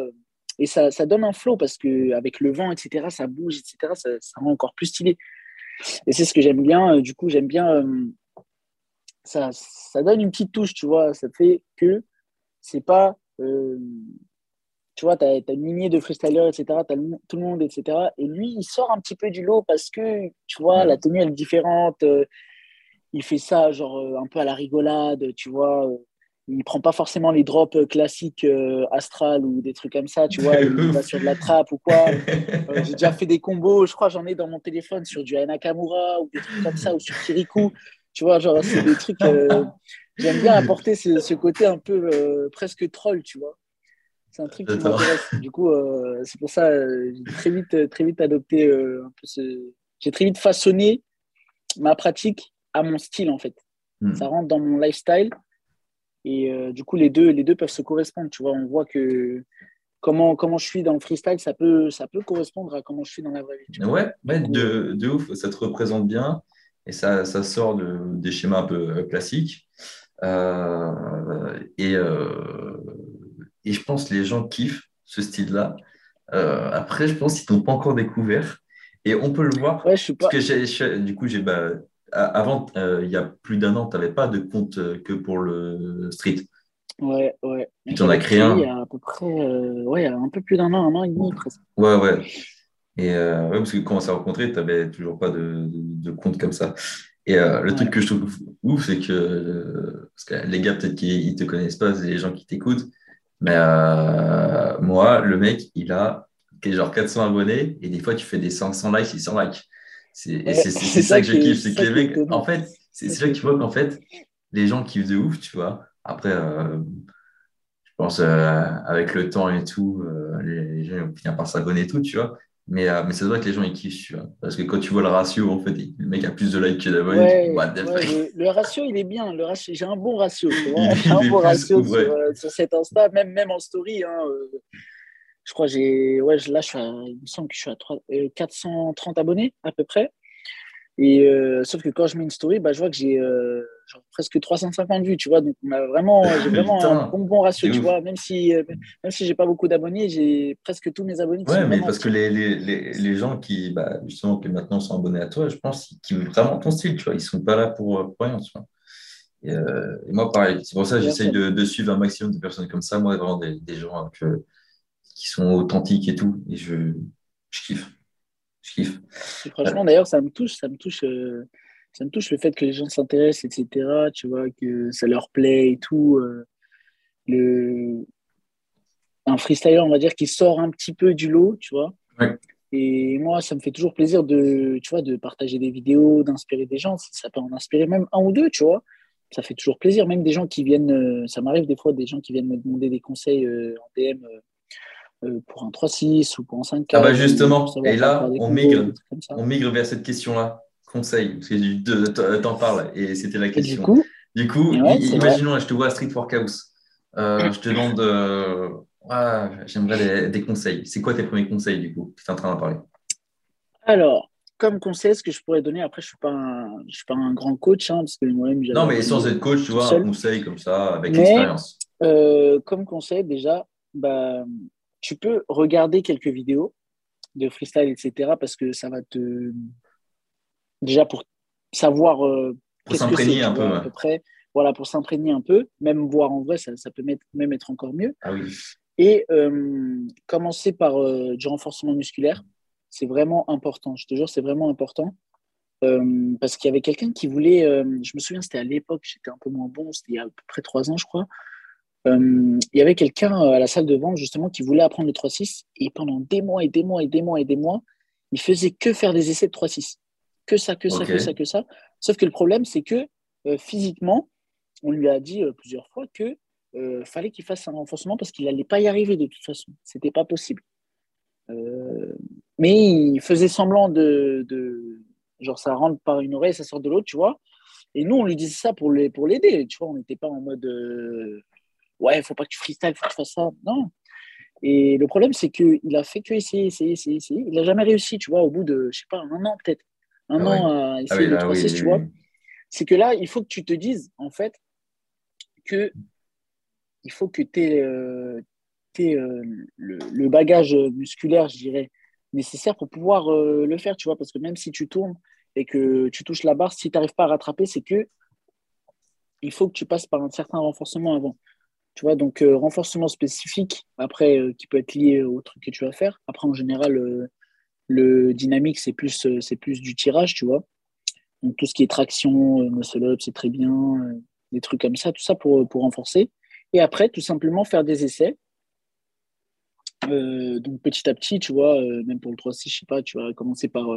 Et ça, ça donne un flow parce que avec le vent, etc., ça bouge, etc., ça, ça rend encore plus stylé. Et c'est ce que j'aime bien. Euh, du coup, j'aime bien. Euh, ça, ça donne une petite touche, tu vois. Ça fait que c'est pas. Euh, tu vois, tu as, une lignée de freestylers, etc. Tu as tout le monde, etc. Et lui, il sort un petit peu du lot parce que, tu vois, la tenue, elle est différente. il fait ça, genre, un peu à la rigolade, tu vois il prend pas forcément les drops euh, classiques euh, astral ou des trucs comme ça, tu vois, il va sur de la trappe ou quoi. Euh, j'ai déjà fait des combos, je crois j'en ai dans mon téléphone sur du Nakamura ou des trucs comme ça ou sur Kirikou. Tu vois, genre c'est des trucs j'aime bien apporter ce, côté un peu presque troll, tu vois. C'est un truc qui m'intéresse. Du coup, c'est pour ça j'ai très vite très vite adopté un peu ce j'ai très vite façonné ma pratique à mon style en fait. Hmm. Ça rentre dans mon lifestyle. Et euh, du coup, les deux, les deux peuvent se correspondre. Tu vois, on voit que comment, comment je suis dans le freestyle, ça peut, ça peut correspondre à comment je suis dans la vraie vie. Ouais, de, de, ouf, ça te représente bien et ça, ça sort de, des schémas un peu euh, classiques. Euh, et, et je pense que les gens kiffent ce style-là. après, je pense qu'ils n'ont pas encore découvert. Et on peut le voir. Ouais, je suis pas... Parce que du coup, j'ai bah, avant, euh, il y a plus d'un an, tu n'avais pas de compte euh, que pour le street. Ouais, ouais. Tu en as créé un Il y a à peu près, euh, ouais, un peu plus d'un an, un an et demi presque. Ouais, ouais. Et ouais, parce que quand on s'est rencontrés, tu n'avais toujours pas de, de, compte comme ça. Et le truc que je trouve ouf, c'est que, parce que les gars, peut-être qu'ils ne te connaissent pas, c'est les gens qui t'écoutent. Mais moi, le mec, il a genre 400 abonnés et des fois, tu fais des 500 likes, 600 likes. C'est ça, que je kiffe, c'est que les mecs, en fait, c'est ça que tu vois qu'en fait, les gens kiffent de ouf, tu vois. Après, euh, je pense euh, avec le temps et tout, euh, les, gens vont finir par s'abonner et tout, tu vois. Mais, mais ça se voit que les gens ils kiffent, tu vois. Parce que quand tu vois le ratio, en fait, le mec a plus de likes que d'abonnés. le, ratio, il est bien. Le ratio, j'ai un bon ratio. J'ai un bon ratio sur, sur, cet Insta, même, même en story. Hein, je crois j'ai ouais là je suis il me semble que je suis à 3, 430 euh, abonnés à peu près et euh, sauf que quand je mets une story bah, je vois que j'ai euh, presque 350 vues tu vois. Donc on a vraiment j'ai vraiment un bon, bon ratio tu vois. Même si même si j'ai pas beaucoup d'abonnés j'ai presque tous mes abonnés ouais mais parce que les, les, les, gens qui bah, justement qui maintenant sont abonnés à toi je pense qu'ils veulent vraiment ton style tu vois. Ils sont pas là pour, rien tu vois. Et, moi pareil. C'est pour ça que j'essaye de, de, suivre un maximum de personnes comme ça. Moi vraiment des, des gens que qui sont authentiques et tout. Et je, je kiffe. Je kiffe. franchement, d'ailleurs, ça me touche, ça me touche, euh, ça me touche le fait que les gens s'intéressent, etc. Tu vois, que ça leur plaît et tout. Euh, le... Un freestyler, on va dire, qui sort un petit peu du lot, tu vois. Et moi, ça me fait toujours plaisir de, tu vois, de partager des vidéos, d'inspirer des gens. Ça peut en inspirer même un ou deux, tu vois. Ça fait toujours plaisir. Même des gens qui viennent, euh, ça m'arrive des fois, des gens qui viennent me demander des conseils en DM pour un 3-6 ou pour un 5 Ah bah justement, et là, on migre, on migre vers cette question-là. Conseil, parce que t'en parles, et c'était la question. du coup, imaginons, je te vois à Street Workhouse. Euh, je te demande, euh, j'aimerais des, conseils. C'est quoi tes premiers conseils, du coup, tu es en train d'en parler? Alors, comme conseil, ce que je pourrais donner, après, je ne suis, suis, pas un grand coach, hein, parce que moi-même, Non, mais sans être coach, tu vois, un conseil comme ça, avec l'expérience. comme conseil, déjà, bah, tu peux regarder quelques vidéos de freestyle, etc. Parce que ça va te. Déjà pour savoir. Euh, pour s'imprégner un peu. À peu près. Voilà, pour s'imprégner un peu. Même voir en vrai, ça, peut même être encore mieux. Ah oui. Et euh, commencer par euh, du renforcement musculaire. C'est vraiment important. Je te jure, c'est vraiment important. parce qu'il y avait quelqu'un qui voulait. je me souviens, c'était à l'époque, j'étais un peu moins bon, c'était il y a à peu près trois ans, je crois. Euh, il y avait quelqu'un euh, à la salle de vente justement qui voulait apprendre le 3-6 et pendant des mois et des mois et des mois et des mois, il faisait que faire des essais de 3-6. Que ça, que ça, que ça, que ça. Sauf que le problème, c'est que euh, physiquement, on lui a dit plusieurs fois que fallait qu'il fasse un renforcement parce qu'il n'allait pas y arriver de toute façon. C'était pas possible. mais il faisait semblant de, de, Genre, ça rentre par une oreille, ça sort de l'autre, tu vois. Et nous, on lui disait ça pour l'aider. Pour tu vois, on n'était pas en mode ouais, il faut pas que tu freestyle, il faut que tu fasses ça. Non. Et le problème, c'est qu'il a fait que essayer, essayer, essayer, essayer. Il n'a jamais réussi, tu vois, au bout de, je sais pas, un an peut-être. Un ah an à ah essayer de oui, tu vois. C'est que là, il faut que tu te dises, en fait, que il faut que tu aies, euh, euh, le, bagage musculaire, je dirais, nécessaire pour pouvoir euh, le faire, tu vois. Parce que même si tu tournes et que tu touches la barre, si tu n'arrives pas à rattraper, c'est que il faut que tu passes par un certain renforcement avant. Tu vois, donc euh, renforcement spécifique, après, euh, qui peut être lié au truc que tu vas faire. Après, en général, euh, le dynamique, c'est plus, du tirage, tu vois. Donc tout ce qui est traction, muscle up, c'est très bien, des trucs comme ça, tout ça pour, pour renforcer. Et après, tout simplement faire des essais. donc petit à petit, tu vois, même pour le 3-6, je sais pas, tu vas commencer par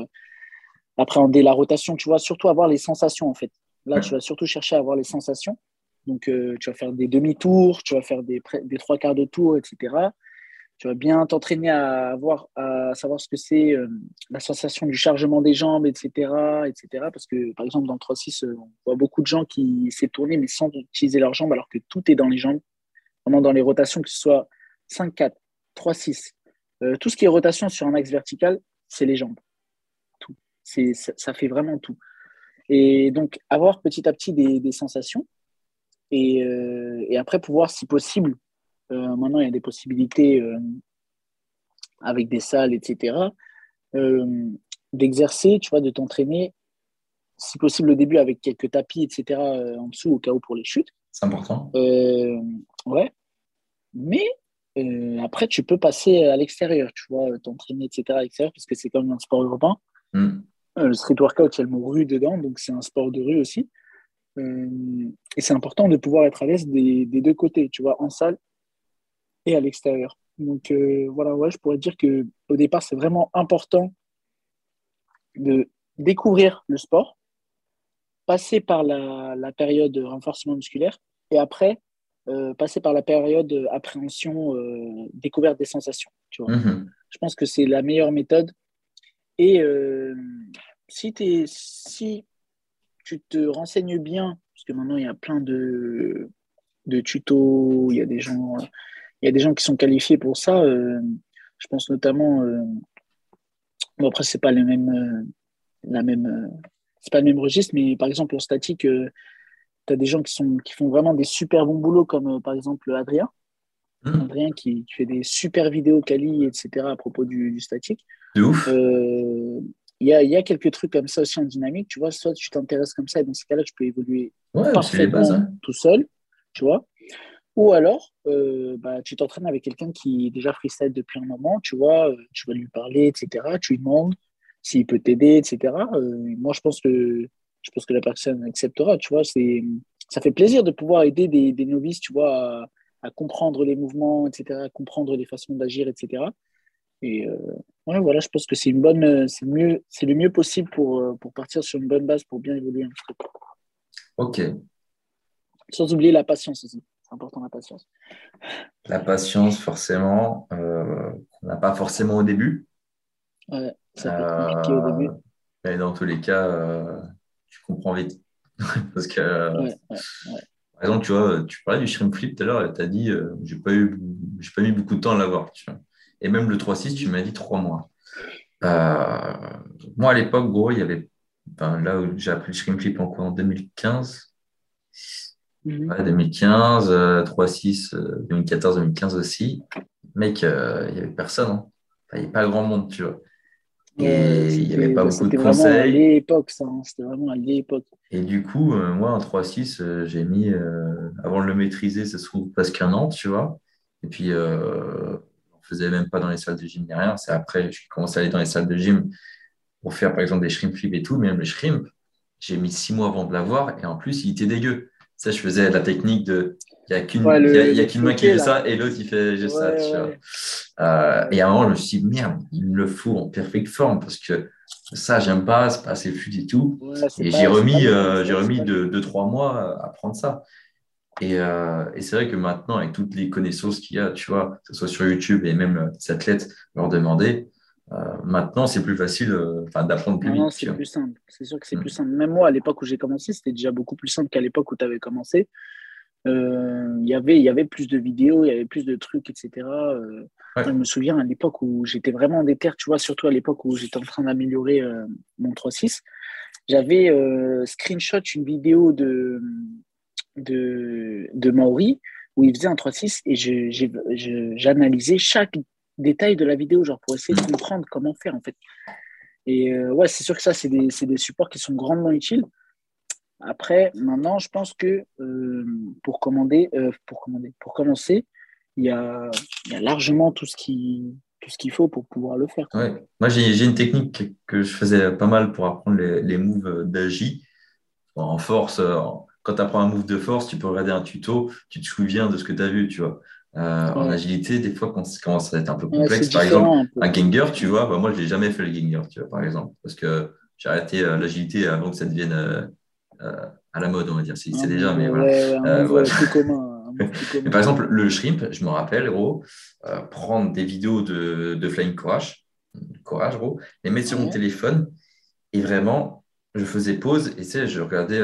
appréhender la rotation, tu vois, surtout avoir les sensations en fait. Là, tu vas surtout chercher à avoir les sensations. Donc, euh, tu vas faire des demi-tours, tu vas faire des, trois quarts de tour, etc. Tu vas bien t'entraîner à, voir, à savoir ce que c'est euh, la sensation du chargement des jambes, etc., etc. Parce que, par exemple, dans le 3-6, euh, on voit beaucoup de gens qui s'est tourné, mais sans utiliser leurs jambes, alors que tout est dans les jambes. Vraiment dans les rotations, que ce soit 5-4, 3-6. tout ce qui est rotation sur un axe vertical, c'est les jambes. Tout. Ça, fait vraiment tout. Et donc, avoir petit à petit des, sensations. Et, euh, et, après, pouvoir, si possible, euh, maintenant, il y a des possibilités euh, avec des salles, etc., d'exercer, tu vois, de t'entraîner, si possible au début avec quelques tapis, etc., en dessous, au cas où pour les chutes. C'est important. ouais. Mais après, tu peux passer à l'extérieur, tu vois, t'entraîner, etc., à l'extérieur, parce que c'est comme un sport urbain. Hmm. le street workout, il y a le mot rue dedans, donc c'est un sport de rue aussi. Et c'est important de pouvoir être à l'aise des, des, deux côtés, tu vois, en salle et à l'extérieur. Donc euh, voilà, ouais, je pourrais dire que au départ, c'est vraiment important de découvrir le sport, passer par la, la période renforcement musculaire et après euh, passer par la période appréhension, euh, découverte des sensations. Tu vois. Mhm. Je pense que c'est la meilleure méthode. Et si, es, si tu te renseignes bien, parce que maintenant il y a plein de, de tutos, il y a des gens il y a des gens qui sont qualifiés pour ça. Euh, je pense notamment. Euh, bon, après, c'est pas le même. Euh, la même c'est pas le même registre, mais par exemple, en statique, tu as des gens qui, sont, qui font vraiment des super bons boulots, comme par exemple Adrien. Mmh. Adrien qui, fait des super vidéos quali, etc. à propos du, statique. De ouf. Il y, a, y, a, quelques trucs comme ça aussi en dynamique, tu vois, soit tu t'intéresses comme ça, et dans ce cas-là, tu peux évoluer parfaitement hein. tout seul, tu vois. Ou alors, euh, bah, tu t'entraînes avec quelqu'un qui est déjà freestyle depuis un moment, tu vois, euh, tu vas lui parler, etc. Tu lui demandes s'il peut t'aider, etc. Euh, moi, je pense que je pense que la personne acceptera, tu vois. C'est, ça fait plaisir de pouvoir aider des, des novices, tu vois, à, comprendre les mouvements, etc., à comprendre les façons d'agir, etc. Et voilà, je pense que c'est une bonne, c'est mieux, c'est le mieux possible pour, pour partir sur une bonne base pour bien évoluer. Ok. Sans oublier la patience aussi. C'est important la patience. La patience, forcément, euh, qu'on n'a pas forcément au début. Ouais, ça peut être compliqué au début. Euh, mais dans tous les cas, euh, tu comprends vite. Parce que, par exemple, tu vois, tu parlais du shrimp flip tout à l'heure, tu as dit, j'ai pas, eu, pas mis beaucoup de temps à l'avoir. Et même le 3-6, tu m'as dit trois mois. moi, à l'époque, gros, il y avait, là où j'ai appris le shrimp flip en, en 2015, 2015, 3-6, 2014, 2015 aussi. Mec, euh, il n'y avait personne. Hein. il n'y avait pas grand monde, tu vois. Et il n'y avait pas beaucoup de conseils. C'était l'époque, ça. Hein. C'était vraiment à l'époque. Et du coup, euh, moi, en 3-6, euh, j'ai mis, avant de le maîtriser, ça se trouve presque un an, tu vois. Et puis, on ne faisait même pas dans les salles de gym ni rien. C'est après, j'ai commencé à aller dans les salles de gym pour faire, par exemple, des shrimp flips et tout. Mais même les shrimp, j'ai mis six mois avant de l'avoir. Et en plus, il était dégueu sais, je faisais la technique de il n'y a qu'une main qui fait ça et l'autre il fait juste ça. Tu vois. Euh, et à un moment, je me suis dit, merde, il me le faut en perfecte forme parce que ça, j'aime pas, c'est pas assez fluide et tout. et j'ai remis, euh, j'ai remis deux, deux, trois mois à prendre ça. Et, euh, et c'est vrai que maintenant, avec toutes les connaissances qu'il y a, tu vois, que ce soit sur YouTube et même les athlètes leur demander, euh, maintenant, c'est plus facile euh, d'apprendre plus vite. C'est plus simple. C'est sûr que c'est mm. plus simple. Même moi, à l'époque où j'ai commencé, c'était déjà beaucoup plus simple qu'à l'époque où tu avais commencé. Euh, y il y avait plus de vidéos, il y avait plus de trucs, etc. Je me souviens à l'époque où j'étais vraiment déter, tu vois, surtout à l'époque où j'étais en train d'améliorer mon 3.6. J'avais screenshot une vidéo de, de, de Maori où il faisait un 3.6 et j'analysais chaque détails de la vidéo, genre pour essayer de comprendre comment faire en fait. Et euh, ouais, c'est sûr que ça, c'est des, des, supports qui sont grandement utiles. Après, maintenant, je pense que euh, pour, commander, euh, pour, commander, pour commencer, il y a, y a, largement tout ce qui tout ce qu'il faut pour pouvoir le faire. Ouais. Moi, j'ai une technique que je faisais pas mal pour apprendre les, les moves d'agi. En force, quand tu apprends un move de force, tu peux regarder un tuto, tu te souviens de ce que tu as vu, tu vois. Euh, en agilité, des fois, quand ça commence à être un peu complexe, par exemple, un, ganger, tu vois, bah, moi, je l'ai jamais fait le ganger, tu vois, par exemple, parce que j'ai arrêté euh, l'agilité avant que ça devienne euh, à la mode, on va dire. C'est déjà, mais voilà. plus commun, par exemple, le shrimp, je me rappelle, gros, prendre des vidéos de, de Flying Courage, Courage, gros, les mettre sur mon téléphone et vraiment, je faisais pause et tu sais, je regardais,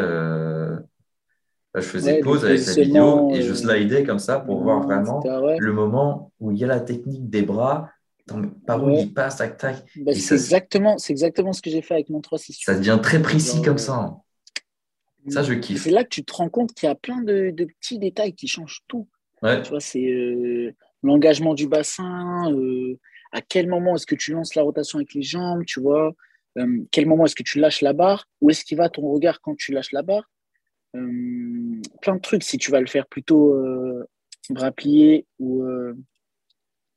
euh, je faisais pause avec la vidéo et je euh, slidais comme ça pour voir vraiment le moment où il y a la technique des bras, par où il passe, tac, tac. Bah, c'est exactement, exactement ce que j'ai fait avec mon 3-6. Ça devient très précis comme ça. Hein. Ça, je kiffe. C'est là que tu te rends compte qu'il y a plein de, petits détails qui changent tout. Tu vois, c'est euh, l'engagement du bassin, euh, à quel moment est-ce que tu lances la rotation avec les jambes, tu vois, euh, quel moment est-ce que tu lâches la barre, où est-ce qu'il va ton regard quand tu lâches la barre. Plein de trucs, si tu vas le faire plutôt bras pliés ou.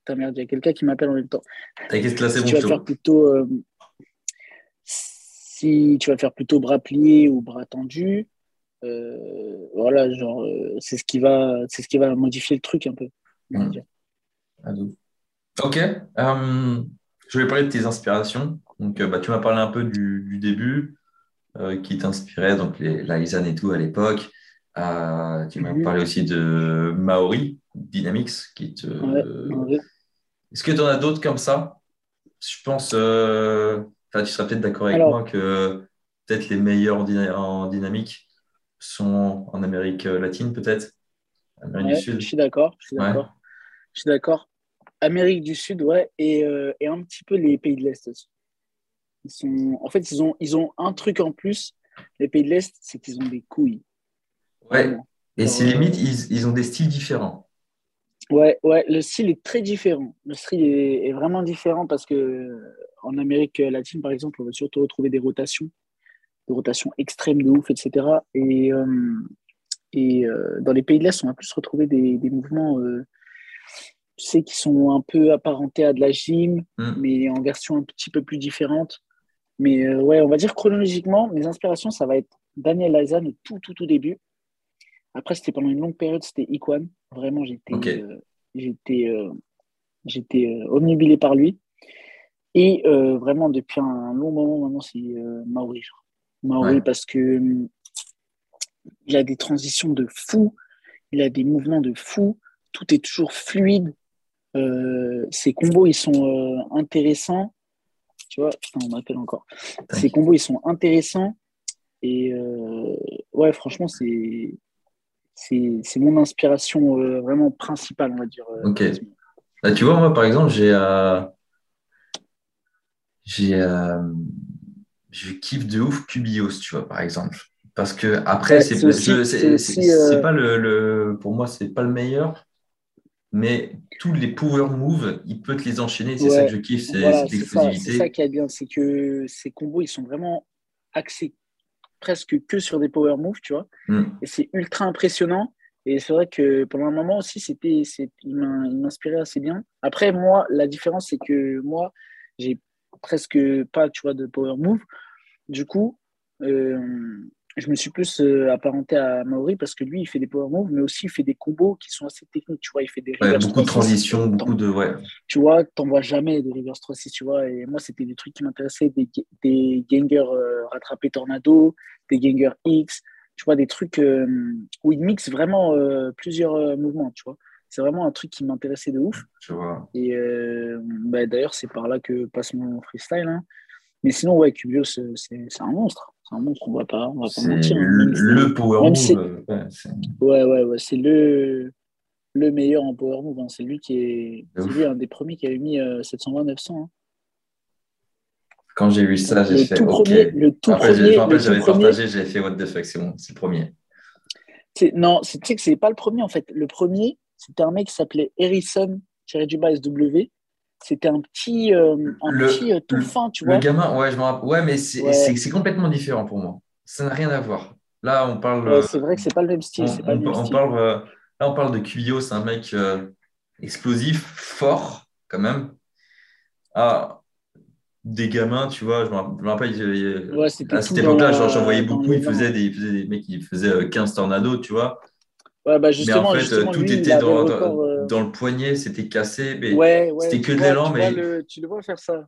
Ta merde, il y a quelqu'un qui m'appelle en même temps. T'inquiète, là, c'est Tu vas faire plutôt si tu vas faire plutôt bras pliés ou bras tendus, euh, voilà, genre, euh, c'est ce qui va, c'est ce qui va modifier le truc un peu. Mmh. Ok. Euh, je vais parler de tes inspirations. Donc, bah, tu m'as parlé un peu du, début, qui t'inspirait, donc les Lysan et tout à l'époque. tu m'as mmh. parlé aussi de Maori Dynamics, qui te. Est-ce que tu en as d'autres comme ça? Je pense tu seras peut-être d'accord avec moi que peut-être les meilleurs en, dynamique sont en Amérique latine, peut-être? Amérique du Sud. Je suis d'accord. Je suis d'accord. Amérique du Sud, ouais, euh, et, un petit peu les pays de l'Est aussi. Ils sont, en fait, ils ont, ils ont un truc en plus. Les pays de l'Est, c'est qu'ils ont des couilles. Ouais. Et c'est limite, euh, ils, ils ont des styles différents. Ouais, ouais, le style est très différent. Le style est, vraiment différent parce que en Amérique latine, par exemple, on va surtout retrouver des rotations, des rotations extrêmes de ouf, etc. Et, euh, et euh, dans les pays de l'Est, on va plus retrouver des, des mouvements, euh, tu sais, qui sont un peu apparentés à de la gym, mm. mais en version un petit peu plus différente. Mais ouais, on va dire chronologiquement, mes inspirations, ça va être Daniel Lazan au tout, tout, tout début. Après, c'était pendant une longue période, c'était Iquan. Vraiment, j'étais euh, j'étais euh, j'étais euh, omnibilé par lui. Et vraiment, depuis un long moment, maintenant, c'est Maori. Maori, parce que il a des transitions de fou, il a des mouvements de fou, tout est toujours fluide. ses combos, ils sont intéressants. Tu vois, putain, on m'appelle encore. Ces combos, ils sont intéressants. Et ouais, franchement, c'est c'est mon inspiration euh, vraiment principale, on va dire. Euh, ok. Bah, tu vois, moi, par exemple, j'ai. Euh, j'ai je kiffe de ouf Cubios, tu vois, par exemple. Parce que après, c'est pas le, Pour moi, c'est pas le meilleur. Mais tous les power moves, il peut te les enchaîner. C'est ça que je kiffe, c'est l'explosivité. C'est ça, qui est bien, c'est que ces combos, ils sont vraiment axés presque que sur des power moves, tu vois. Mm. Et c'est ultra impressionnant. Et c'est vrai que pendant un moment aussi, c'était, il m'inspirait assez bien. Après, moi, la différence, c'est que moi, j'ai presque pas, tu vois, de power move. Du coup, euh, je me suis plus euh, apparenté à Maori parce que lui, il fait des power moves, mais aussi il fait des combos qui sont assez techniques. Tu vois, il fait des beaucoup de transitions, beaucoup de. Ouais. Tu vois, t'en vois jamais de reverse 3 6 tu vois. Et moi, c'était des trucs qui m'intéressaient, des, des gangers euh, rattrapés tornado, des gangers X, tu vois, des trucs euh, où il mixe vraiment plusieurs mouvements, tu vois. C'est vraiment un truc qui m'intéressait de ouf. Tu vois. Et bah, d'ailleurs, c'est par là que passe mon freestyle. Hein. Mais sinon, ouais, Cubios, c'est un monstre. C'est un monstre, on va pas, on va pas mentir. Hein. Le, power move. Ouais, ouais, ouais, c'est le, le meilleur en power move. Hein. C'est lui qui est, lui, un des premiers qui avait mis 720-900. Euh, hein. Quand j'ai vu ça, j'ai fait. OK. le tout Après, premier, rappelle, j'avais partagé, j'avais fait What the fuck, c'est bon, c'est le premier. Non, tu sais que c'est pas le premier en fait. Le premier, c'était un mec qui s'appelait Harrison, SW c'était un petit, euh, un petit euh, tout fin, tu vois. Le gamin, ouais, je. Ouais, mais c'est complètement différent pour moi. Ça n'a rien à voir. Là, on parle. c'est vrai que c'est pas le même style. On, pas Parle, euh, là, on parle de Cuyo, c'est un mec explosif, fort, quand même. Ah, des gamins, tu vois, je me rappelle, à cette époque-là, j'en voyais beaucoup, ils faisaient, des, des mecs qui faisaient 15 tornados, tu vois. Ouais, bah justement, mais en fait, tout était dans, le, dans, le poignet, c'était cassé, mais ouais, ouais, c'était que de l'élan. Mais... Le, tu le vois faire ça.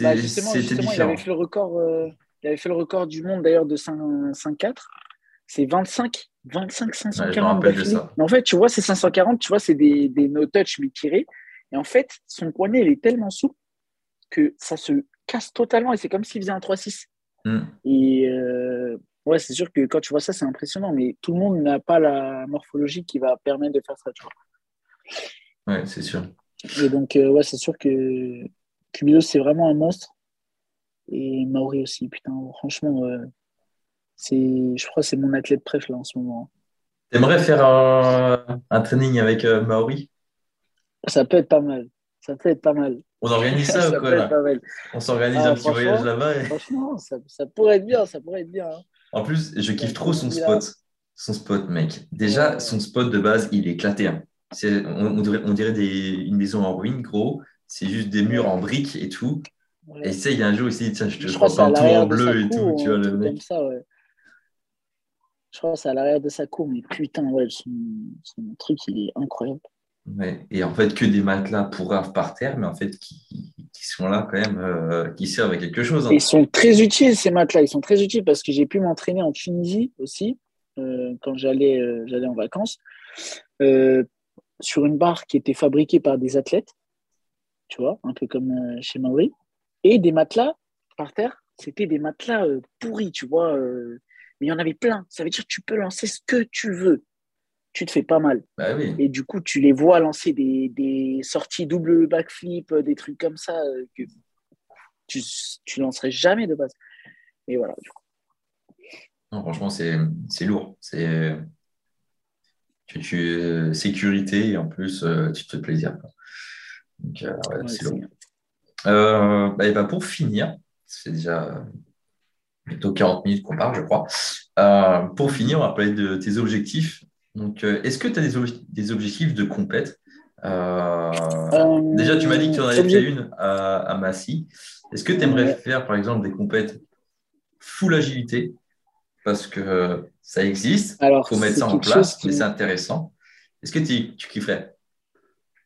Bah, justement, justement il avait fait le record. Euh, il avait fait le record du monde d'ailleurs de 5-4. c'est 25, 25, 540 Mais en fait, tu vois, c'est 540, tu vois, c'est des, des no-touch mais tirés. Et en fait, son poignet, il est tellement souple que ça se casse totalement et c'est comme s'il faisait un 3-6. Hmm. Et euh, ouais, c'est sûr que quand tu vois ça, c'est impressionnant, mais tout le monde n'a pas la morphologie qui va permettre de faire ça, tu vois. Ouais, c'est sûr. Et donc, euh, ouais, c'est sûr que Cubilos, c'est vraiment un monstre. Et Maori aussi, putain, franchement, euh, c'est, je crois que c'est mon athlète préf là en ce moment. T'aimerais faire un, un training avec Maori? Ça peut être pas mal. Ça peut être pas mal. On organise ça, ou quoi là? On s'organise ah, un petit voyage là-bas. Franchement, ça, ça, pourrait être bien, ça pourrait être bien. Hein. En plus, je kiffe trop son spot. Son spot, mec. Déjà, son spot de base, il est éclaté. Hein. On, dirait, on dirait des, une maison en ruine, gros. C'est juste des murs en briques et tout. Et tu sais, il y a un jour ici, tiens, je te crois pas tout en bleu et tout, tu vois, le mec. Ça, ouais. Je crois que c'est à l'arrière de sa cour, mais putain, ouais, son, son truc, il est incroyable. Et en fait, que des matelas pour par terre, mais en fait, qui, qui sont là quand même, euh, qui servent à quelque chose. Hein. Ils sont très utiles, ces matelas. Ils sont très utiles parce que j'ai pu m'entraîner en Tunisie aussi, euh, quand j'allais euh, j'allais en vacances, sur une barre qui était fabriquée par des athlètes, tu vois, un peu comme chez Maori. Et des matelas par terre, c'était des matelas pourris, tu vois. mais il y en avait plein. Ça veut dire que tu peux lancer ce que tu veux tu te fais pas mal. Bah et du coup, tu les vois lancer des, des sorties double backflip, euh, des trucs comme ça euh, que tu, tu lancerais jamais de base. Et voilà, du coup. Non, franchement, c'est lourd. C'est tu, tu, sécurité et en plus, euh, tu te fais plaisir. Donc, ouais, c'est lourd. Bah, et bah, pour finir, c'est déjà bientôt 40 minutes qu'on parle, je crois. pour finir, on va parler de tes objectifs donc, euh, est-ce que tu as des, objectifs de compète? Euh, euh, Déjà, tu m'as dit que tu en avais fait une à, Massy. Est-ce que tu aimerais faire, par exemple, des compètes full agilité? Parce que ça existe. Il faut mettre ça en place, mais c'est intéressant. Est-ce que tu, tu kifferais?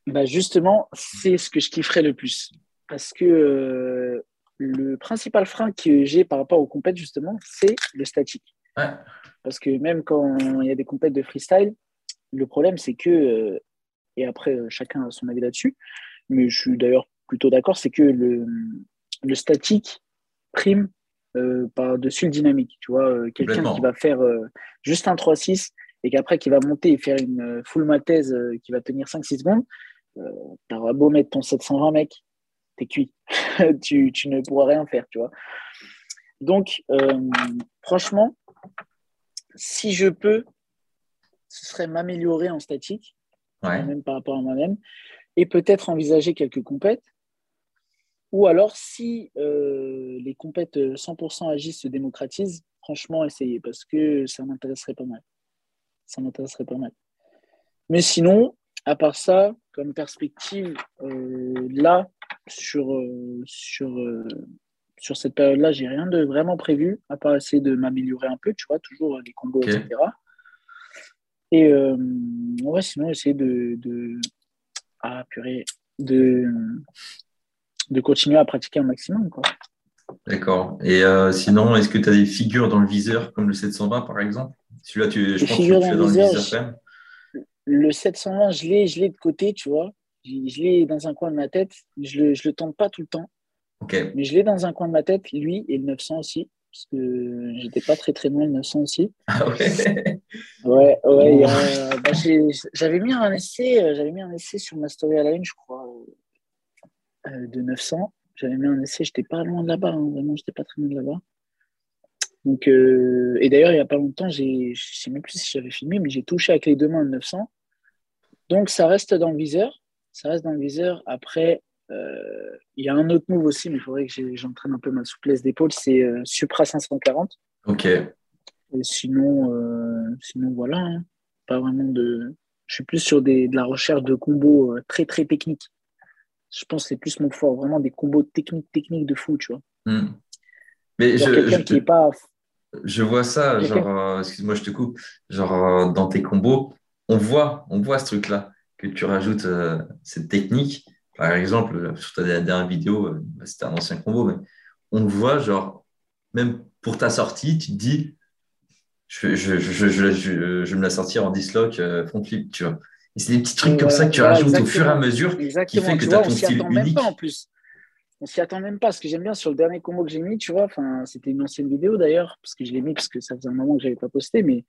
Bah Justement, c'est ce que je kifferais le plus. Parce que le principal frein que j'ai par rapport aux compètes, justement, c'est le statique. Ouais. Parce que même quand il y a des compètes de freestyle, le problème, c'est que, euh, et après, euh, chacun a son avis là-dessus, mais je suis d'ailleurs plutôt d'accord, c'est que le, le statique prime euh, par-dessus le dynamique. Tu vois, quelqu'un qui va faire juste un 3-6 et qu'après qui va monter et faire une full mathèse qui va tenir 5-6 secondes, t'auras beau mettre ton 720 mec, t'es cuit. tu, tu, ne pourras rien faire, tu vois. Donc, franchement, si je peux, ce serait m'améliorer en statique, même par rapport à moi-même, et peut-être envisager quelques compètes. Ou alors, si euh, les compètes 100% agissent se démocratisent, franchement, essayez, parce que ça m'intéresserait pas mal. Ça m'intéresserait pas mal. Mais sinon, à part ça, comme perspective, euh, là, sur, euh, sur sur cette période-là, j'ai rien de vraiment prévu, à part essayer de m'améliorer un peu, tu vois, toujours les combos, etc. Et euh, ouais, sinon, essayer de, de, ah, purée, de, de continuer à pratiquer un maximum. Quoi. D'accord. Et euh, sinon, est-ce que tu as des figures dans le viseur, comme le 720 par exemple? Celui-là, tu, je pense que tu dans, le viseur, Le 720, je l'ai, je l'ai de côté, tu vois. Je, l'ai dans un coin de ma tête. Je ne le, je le tente pas tout le temps. Mais je l'ai dans un coin de ma tête, lui et le 900 aussi, parce que j'étais pas très très loin le 900 aussi. Ah ouais Ouais, ouais. Bah, j'avais mis un essai, euh, j'avais mis un essai sur ma story à la une, je crois, euh, de 900. J'avais mis un essai, j'étais pas loin de là-bas, hein, vraiment, j'étais pas très loin de là-bas. Donc, euh, et d'ailleurs, il n'y a pas longtemps, je ne sais même plus si j'avais filmé, mais j'ai touché avec les deux mains le 900. Donc, ça reste dans le viseur. Ça reste dans le viseur. Après, euh, il y a un autre move aussi, mais il faudrait que j'entraîne un peu ma souplesse d'épaule, c'est euh, Supra 540. Ok. sinon, sinon, voilà, hein. pas vraiment de. Je suis plus sur des, de la recherche de combos très très techniques. Je pense que c'est plus mon fort, vraiment des combos techniques, techniques de fou, tu vois. Hmm. Mais je, quelqu'un qui est pas. Je vois ça, genre, excuse-moi, je te coupe, genre dans tes combos, on voit, on voit ce truc-là, que tu rajoutes cette technique par exemple, sur ta dernière vidéo, euh, bah, c'était un ancien combo, mais on voit, genre, même pour ta sortie, tu te dis, je, je, je, je, me la sortir en dislock, euh, front flip, tu vois. Et c'est des petits trucs comme ça que tu rajoutes au fur et à mesure qui fait que tu as ton style unique. Même pas, en plus. On s'y attend même pas. Ce que j'aime bien sur le dernier combo que j'ai mis, tu vois, c'était une ancienne vidéo d'ailleurs, parce que je l'ai mis parce que ça faisait un moment que je n'avais pas posté, mais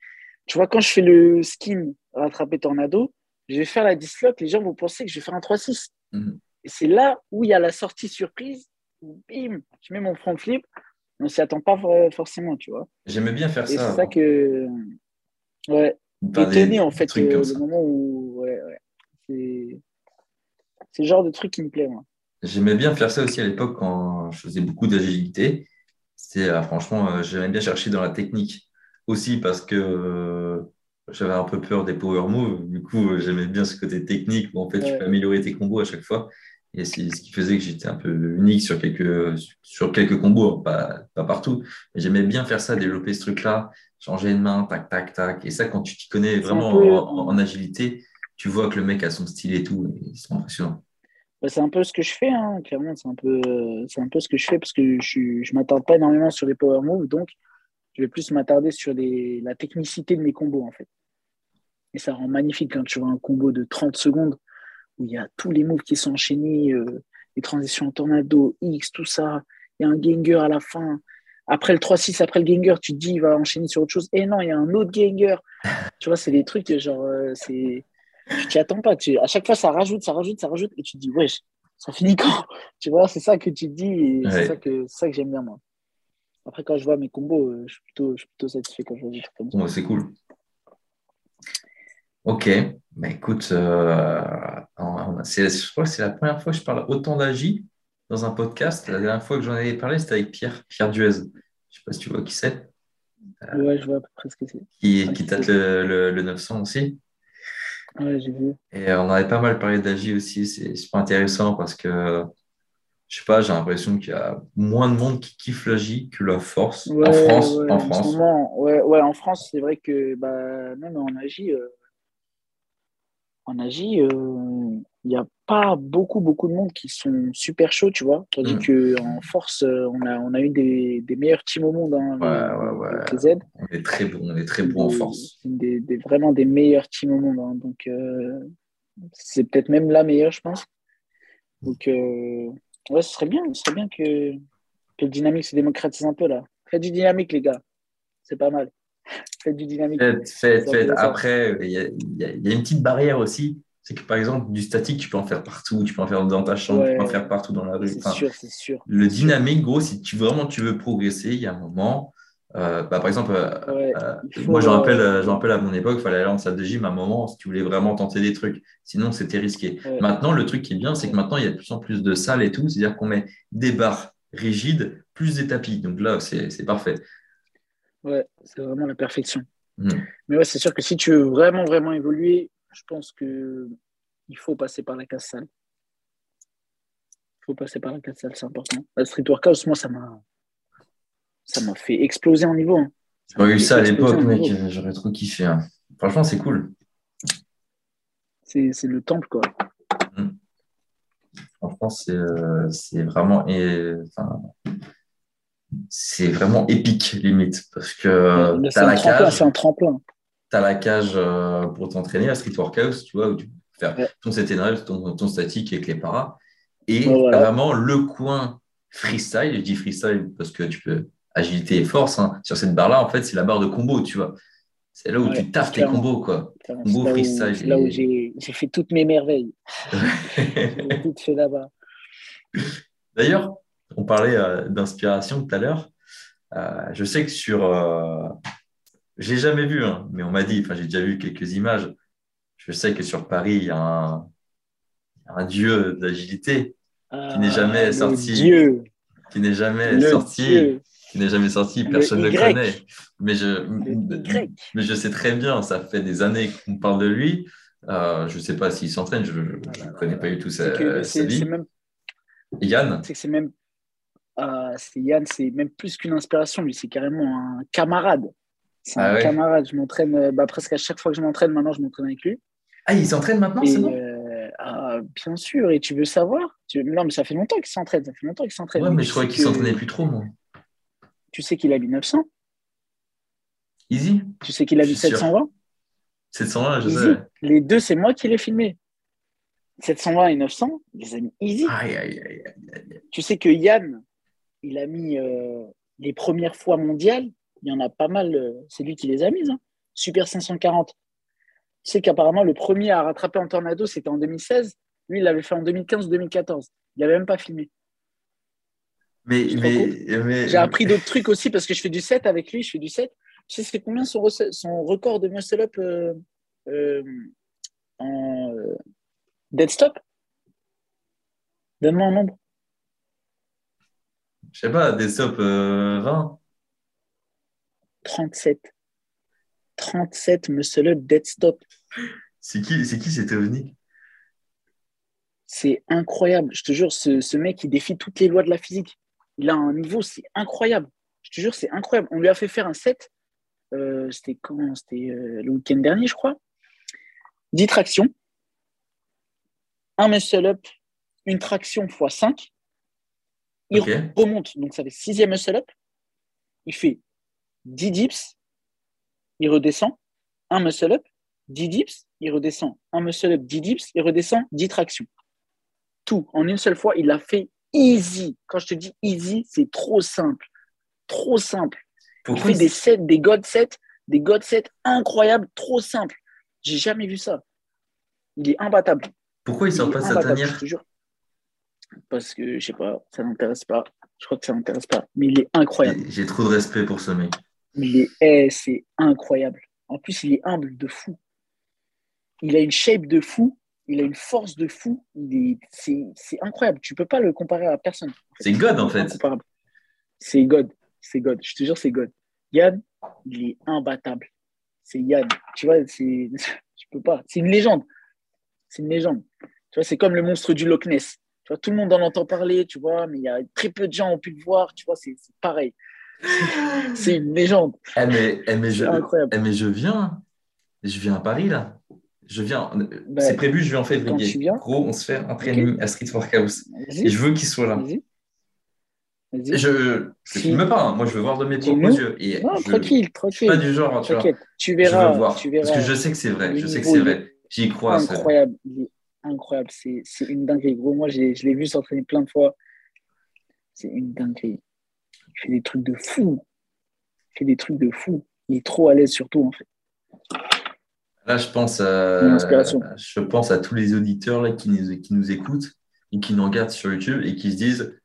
tu vois, quand je fais le skin rattraper tornado, je vais faire la dislock, les gens vont penser que je vais faire un 3-6. Mhm. Et c'est là où il y a la sortie surprise, bim, je mets mon front flip, on s'y attend pas forcément, tu vois. J'aimais bien faire ça. C'est ça que. Ouais. Étonné, en fait, euh, le moment où. Ouais, ouais. C'est le genre de truc qui me plaît, moi. J'aimais bien faire ça aussi à l'époque quand je faisais beaucoup d'agilité. C'était euh, franchement, euh, j'aimais bien chercher dans la technique aussi parce que j'avais un peu peur des power moves. Du coup, j'aimais bien ce côté technique où en fait tu peux améliorer tes combos à chaque fois. Et c'est ce qui faisait que j'étais un peu unique sur quelques, sur quelques combos, pas, pas partout. Mais j'aimais bien faire ça, développer ce truc-là, changer de main, tac, tac, tac. Et ça, quand tu t'y connais vraiment en, agilité, tu vois que le mec a son style et tout. C'est impressionnant. Bah, c'est un peu ce que je fais, hein, clairement. C'est un, peu, c'est un peu ce que je fais parce que je ne m'attarde pas énormément sur les power moves. Donc, je vais plus m'attarder sur les, la technicité de mes combos, en fait. Et ça rend magnifique quand tu vois un combo de 30 secondes où il y a tous les moves qui sont enchaînés, euh, les transitions en tornado, X, tout ça. Il y a un ganger à la fin. Après le 3-6, après le ganger, tu te dis, il va enchaîner sur autre chose. Et non, il y a un autre ganger. tu vois, c'est des trucs, genre, euh, c'est. Tu t'y attends pas. Tu... À chaque fois, ça rajoute, ça rajoute, ça rajoute. Et tu te dis, wesh, ça finit quand? Tu vois, c'est ça que tu te dis. Et c'est ça que, ça que j'aime bien, moi. Après, quand je vois mes combos, euh, je suis plutôt, je suis plutôt satisfait quand je vois des trucs comme ça. c'est cool. Ok, bah, écoute, euh, je crois que c'est la première fois que je parle autant d'Agi dans un podcast. La dernière fois que j'en avais parlé, c'était avec Pierre, Pierre Duez. Je ne sais pas si tu vois qui c'est. Euh, ouais, je vois à peu près ce que c'est. Qui, qui tâte le, le, 900 aussi. Ouais, j'ai vu. Et on avait pas mal parlé d'Agi aussi. C'est super intéressant parce que, je sais pas, j'ai l'impression qu'il y a moins de monde qui kiffe l'Agi que la force en France. en France. ouais, ouais, en France, c'est vrai que bah, même en Agi, euh, en euh, il n'y a pas beaucoup, beaucoup de monde qui sont super chauds, tu vois. Tandis mm. qu'en force, euh, on a, on a eu des, des meilleurs teams au monde. Hein, ouais, ouais, ouais. On est très bon, on est très bon en force. Des, vraiment des meilleurs teams au monde. Hein. Donc, euh, c'est peut-être même la meilleure, je pense. Donc, ouais, ce serait bien, ce serait bien que, que le dynamique se démocratise un peu là. Faites du dynamique, les gars. C'est pas mal. Faites du dynamique. Faites, faites, Après, il y, a, une petite barrière aussi. C'est que par exemple, du statique, tu peux en faire partout. Tu peux en faire dans ta chambre, tu peux en faire partout dans la rue. C'est sûr, c'est sûr. Le dynamique, gros, si tu vraiment tu veux progresser, il y a un moment. Euh, bah, par exemple, euh, euh, moi, je rappelle, je rappelle à mon époque, il fallait aller en salle de gym à un moment si tu voulais vraiment tenter des trucs. Sinon, c'était risqué. Maintenant, le truc qui est bien, c'est que maintenant, il y a de plus en plus de salles et tout. C'est-à-dire qu'on met des barres rigides plus des tapis. Donc là, c'est parfait. Ouais, c'est vraiment la perfection. Hmm. Mais ouais, c'est sûr que si tu veux vraiment, vraiment évoluer, je pense que il faut passer par la casse salle. Il faut passer par la casse salle, c'est important. La street workout, moi, ça m'a ça m'a fait exploser en niveau. Hein. J'aurais eu ça à l'époque, mec, j'aurais trop kiffé. Hein. Franchement, c'est cool. C'est le temple, quoi. Hmm. Franchement, c'est euh, vraiment. C'est vraiment épique, limite. Parce que cage. C'est un tremplin. Tu as la cage euh, pour t'entraîner à Street Workout, tu vois, où tu peux faire ton CTNL, ton, ton statique avec les paras. Et vraiment le coin freestyle. Je dis freestyle parce que tu peux agilité et force. Hein. Sur cette barre-là, en fait, c'est la barre de combo, tu vois. C'est là où tu taffes tes combos, quoi. Combo freestyle. C'est là où j'ai fait toutes mes merveilles. j'ai tout fait là-bas. D'ailleurs, on parlait euh, d'inspiration tout à l'heure. Euh, je sais que sur. Euh, je l'ai jamais vu, hein, mais on m'a dit, enfin, j'ai déjà vu quelques images. Je sais que sur Paris, il y a un, un dieu d'agilité qui n'est jamais sorti. Dieu. Qui n'est jamais sorti. Qui n'est jamais sorti, personne ne le, connaît. Mais je, mais je sais très bien, ça fait des années qu'on parle de lui. je ne sais pas s'il s'entraîne, je ne connais pas du tout sa, vie. Même... Yann C'est que c'est même ah, c'est Yann, c'est même plus qu'une inspiration, lui, c'est carrément un camarade. C'est un ah camarade. Je m'entraîne euh, bah, presque à chaque fois que je m'entraîne, maintenant, je m'entraîne avec lui. Ah, il s'entraîne maintenant, c'est bon euh, ah, Bien sûr, et tu veux savoir Non, mais ça fait longtemps qu'il s'entraîne. Ça fait longtemps qu'il s'entraîne. Ouais, mais je croyais qu'il s'entraînait plus trop, moi. Tu sais qu'il a 1900 Easy Tu sais qu'il a Je mis suis sûr. 720 720, je Easy. sais. Les deux, c'est moi qui l'ai filmé. 720 et 900, les amis, easy. Aïe, aïe, aïe, aïe, aïe. Tu sais que Yann, il a mis euh, les premières fois mondiales. Il y en a pas mal. euh, c'est lui qui les a mises. hein. Super 540. Tu sais qu'apparemment, le premier à rattraper en tornado, c'était en 2016. Lui, il l'avait fait en 2015-2014. Il n'avait même pas filmé. Mais, J'ai appris d'autres trucs aussi parce que je fais du 7 avec lui. Je fais du 7. Tu sais, c'est combien son, record de muscle-up euh, euh, en euh, dead stop? Donne-moi un nombre. je sais pas, stops euh, 20. 37. 37 muscle-up dead stop. C'est qui, c'est qui cet ovni? C'est incroyable. Je te jure, ce, ce mec, il défie toutes les lois de la physique. Il a un niveau, c'est incroyable. Je te jure, c'est incroyable. On lui a fait faire un set. euh, C'était quand? C'était euh, le week-end dernier, je crois. 10 tractions. Un muscle-up, une traction x 5. Il remonte, donc ça fait sixième muscle-up. Il fait 10 dips. Il redescend. Un muscle-up, 10 dips. Il redescend. Un muscle-up, 10 dips. Il redescend 10 tractions. Tout en une seule fois. Il l'a fait easy. Quand je te dis easy, c'est trop simple. Trop simple. Il Pourquoi fait des sets, des God sets, des God sets incroyables, trop simples. J'ai jamais vu ça. Il est imbattable. Pourquoi il Il sort est pas sa tanière. Parce que, je sais pas, ça n'intéresse pas. Je crois que ça n'intéresse pas. Mais il est incroyable. J'ai trop de respect pour ce mec. Il est, c'est incroyable. En plus, il est humble de fou. Il a une shape de fou. Il a une force de fou. Est, c'est, incroyable. Tu peux pas le comparer à personne. C'est God en fait. C'est God. C'est God. Je te jure, c'est God. Yann, il est imbattable. C'est Yann. Tu vois, c'est, tu peux pas. C'est une légende. C'est une légende. Tu vois, c'est comme le monstre du Loch Ness. Tu vois, tout le monde en entend parler, tu vois, mais il y a très peu de gens qui ont pu le voir. Tu vois, c'est pareil. C'est une légende. Eh, mais, eh, mais je, eh, mais je viens. Je viens à Paris là. Je viens. Bah, c'est prévu, je viens en février. Gros, on se fait un training à Street Workout. Et je veux qu'il soit là. Je ne filme pas, hein. moi je veux voir de mes propres yeux. Et Non, je, tranquille, suis pas tranquille. du genre, tu vois. Je verras. veux voir. Tu verras. Parce que je sais que c'est vrai. Je sais que c'est vrai. J'y crois. incroyable. Incroyable. C'est une dinguerie. Gros, moi, je l'ai vu s'entraîner plein de fois. C'est une dinguerie. Il fait des trucs de fou. Il fait des trucs de fou. Il est trop à l'aise, surtout, en fait. Là, je pense, à, je pense à tous les auditeurs là, qui, nous, qui nous écoutent et qui nous regardent sur YouTube et qui se disent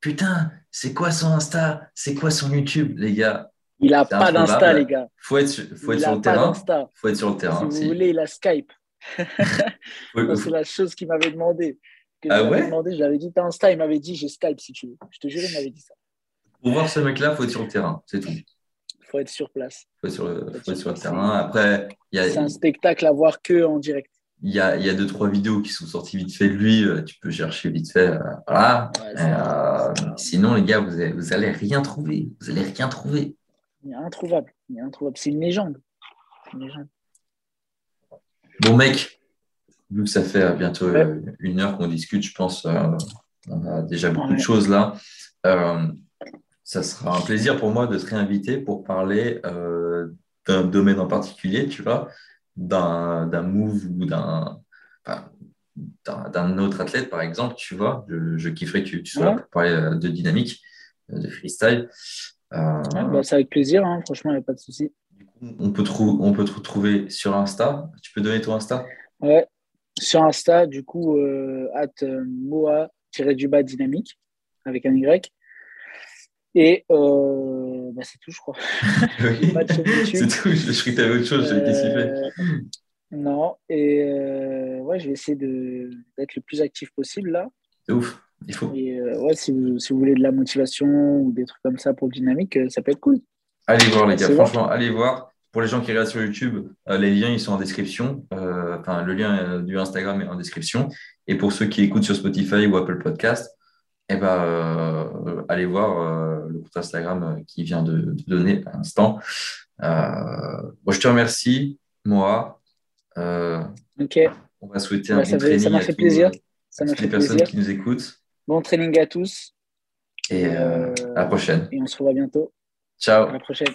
Putain, c'est quoi son Insta? C'est quoi son YouTube, les gars Il a C'est pas d'insta, les gars. Faut être, faut être il sur a le pas terrain. d'insta. Faut être sur le terrain. Si vous voulez, il a Skype. C'est la chose qu'il m'avait demandé. Que Ah ouais? demandé, je lui avais dit, t'as Insta, il m'avait dit, j'ai Skype si tu veux. Je te jure, il m'avait dit ça. Pour voir ce mec-là, faut être sur le terrain. C'est tout. Il faut être sur place. Faut être sur le, être faut être sur le terrain. Après, C'est un spectacle à voir que en direct. il y a, il y a deux, trois vidéos qui sont sorties vite fait de lui. euh, Tu peux chercher vite fait. euh, Voilà. Ouais, euh, sinon, les gars, vous allez, vous allez rien trouver. Vous allez rien trouver. Il est introuvable. Il est introuvable. C'est une légende. Une légende. Bon, mec, vu que ça fait bientôt Ouais. une heure qu'on discute, je pense euh, on a déjà beaucoup Ouais. de choses là. Euh, ça sera un plaisir pour moi de te réinviter pour parler euh, d'un domaine en particulier, tu vois, d'un d'un move ou d'un d'un autre athlète, par exemple, tu vois. Je, je kifferais que tu sois là pour parler euh, de dynamique, euh, de freestyle. Euh, Ouais, bah, c'est avec plaisir. hein. Franchement, il n'y a pas de souci. on, peut trou- on peut te retrouver sur Insta. Tu peux donner ton Insta? Ouais. Sur Insta, du coup, at euh, moa-du-bas dynamique avec un Y. Et euh, bah, c'est tout, je crois. Oui. C'est tout. Je, je que tu avais autre chose. J'ai été sifflé. Euh, non. Et euh, ouais, je vais essayer d'être le plus actif possible là. C'est ouf. Il faut. Et euh, ouais, si vous, si vous voulez de la motivation ou des trucs comme ça pour le dynamique, euh, ça peut être cool. Allez voir, les gars. Franchement, allez voir. Pour les gens qui regardent sur YouTube, euh, les liens ils sont en description. Euh, enfin, le lien euh, du Instagram est en description. Et pour ceux qui écoutent sur Spotify ou Apple Podcast, eh ben, euh, allez voir euh, le compte Instagram euh, qui vient de, de donner à l'instant. Euh, moi, je te remercie, moi. Euh, Ok, on va souhaiter Ouais, un bon fait- ça training m'a à fait plaisir. ça à m'a fait les personnes plaisir. qui nous écoutent. Bon training à tous Et à la prochaine. et on se revoit bientôt. Ciao. À la prochaine.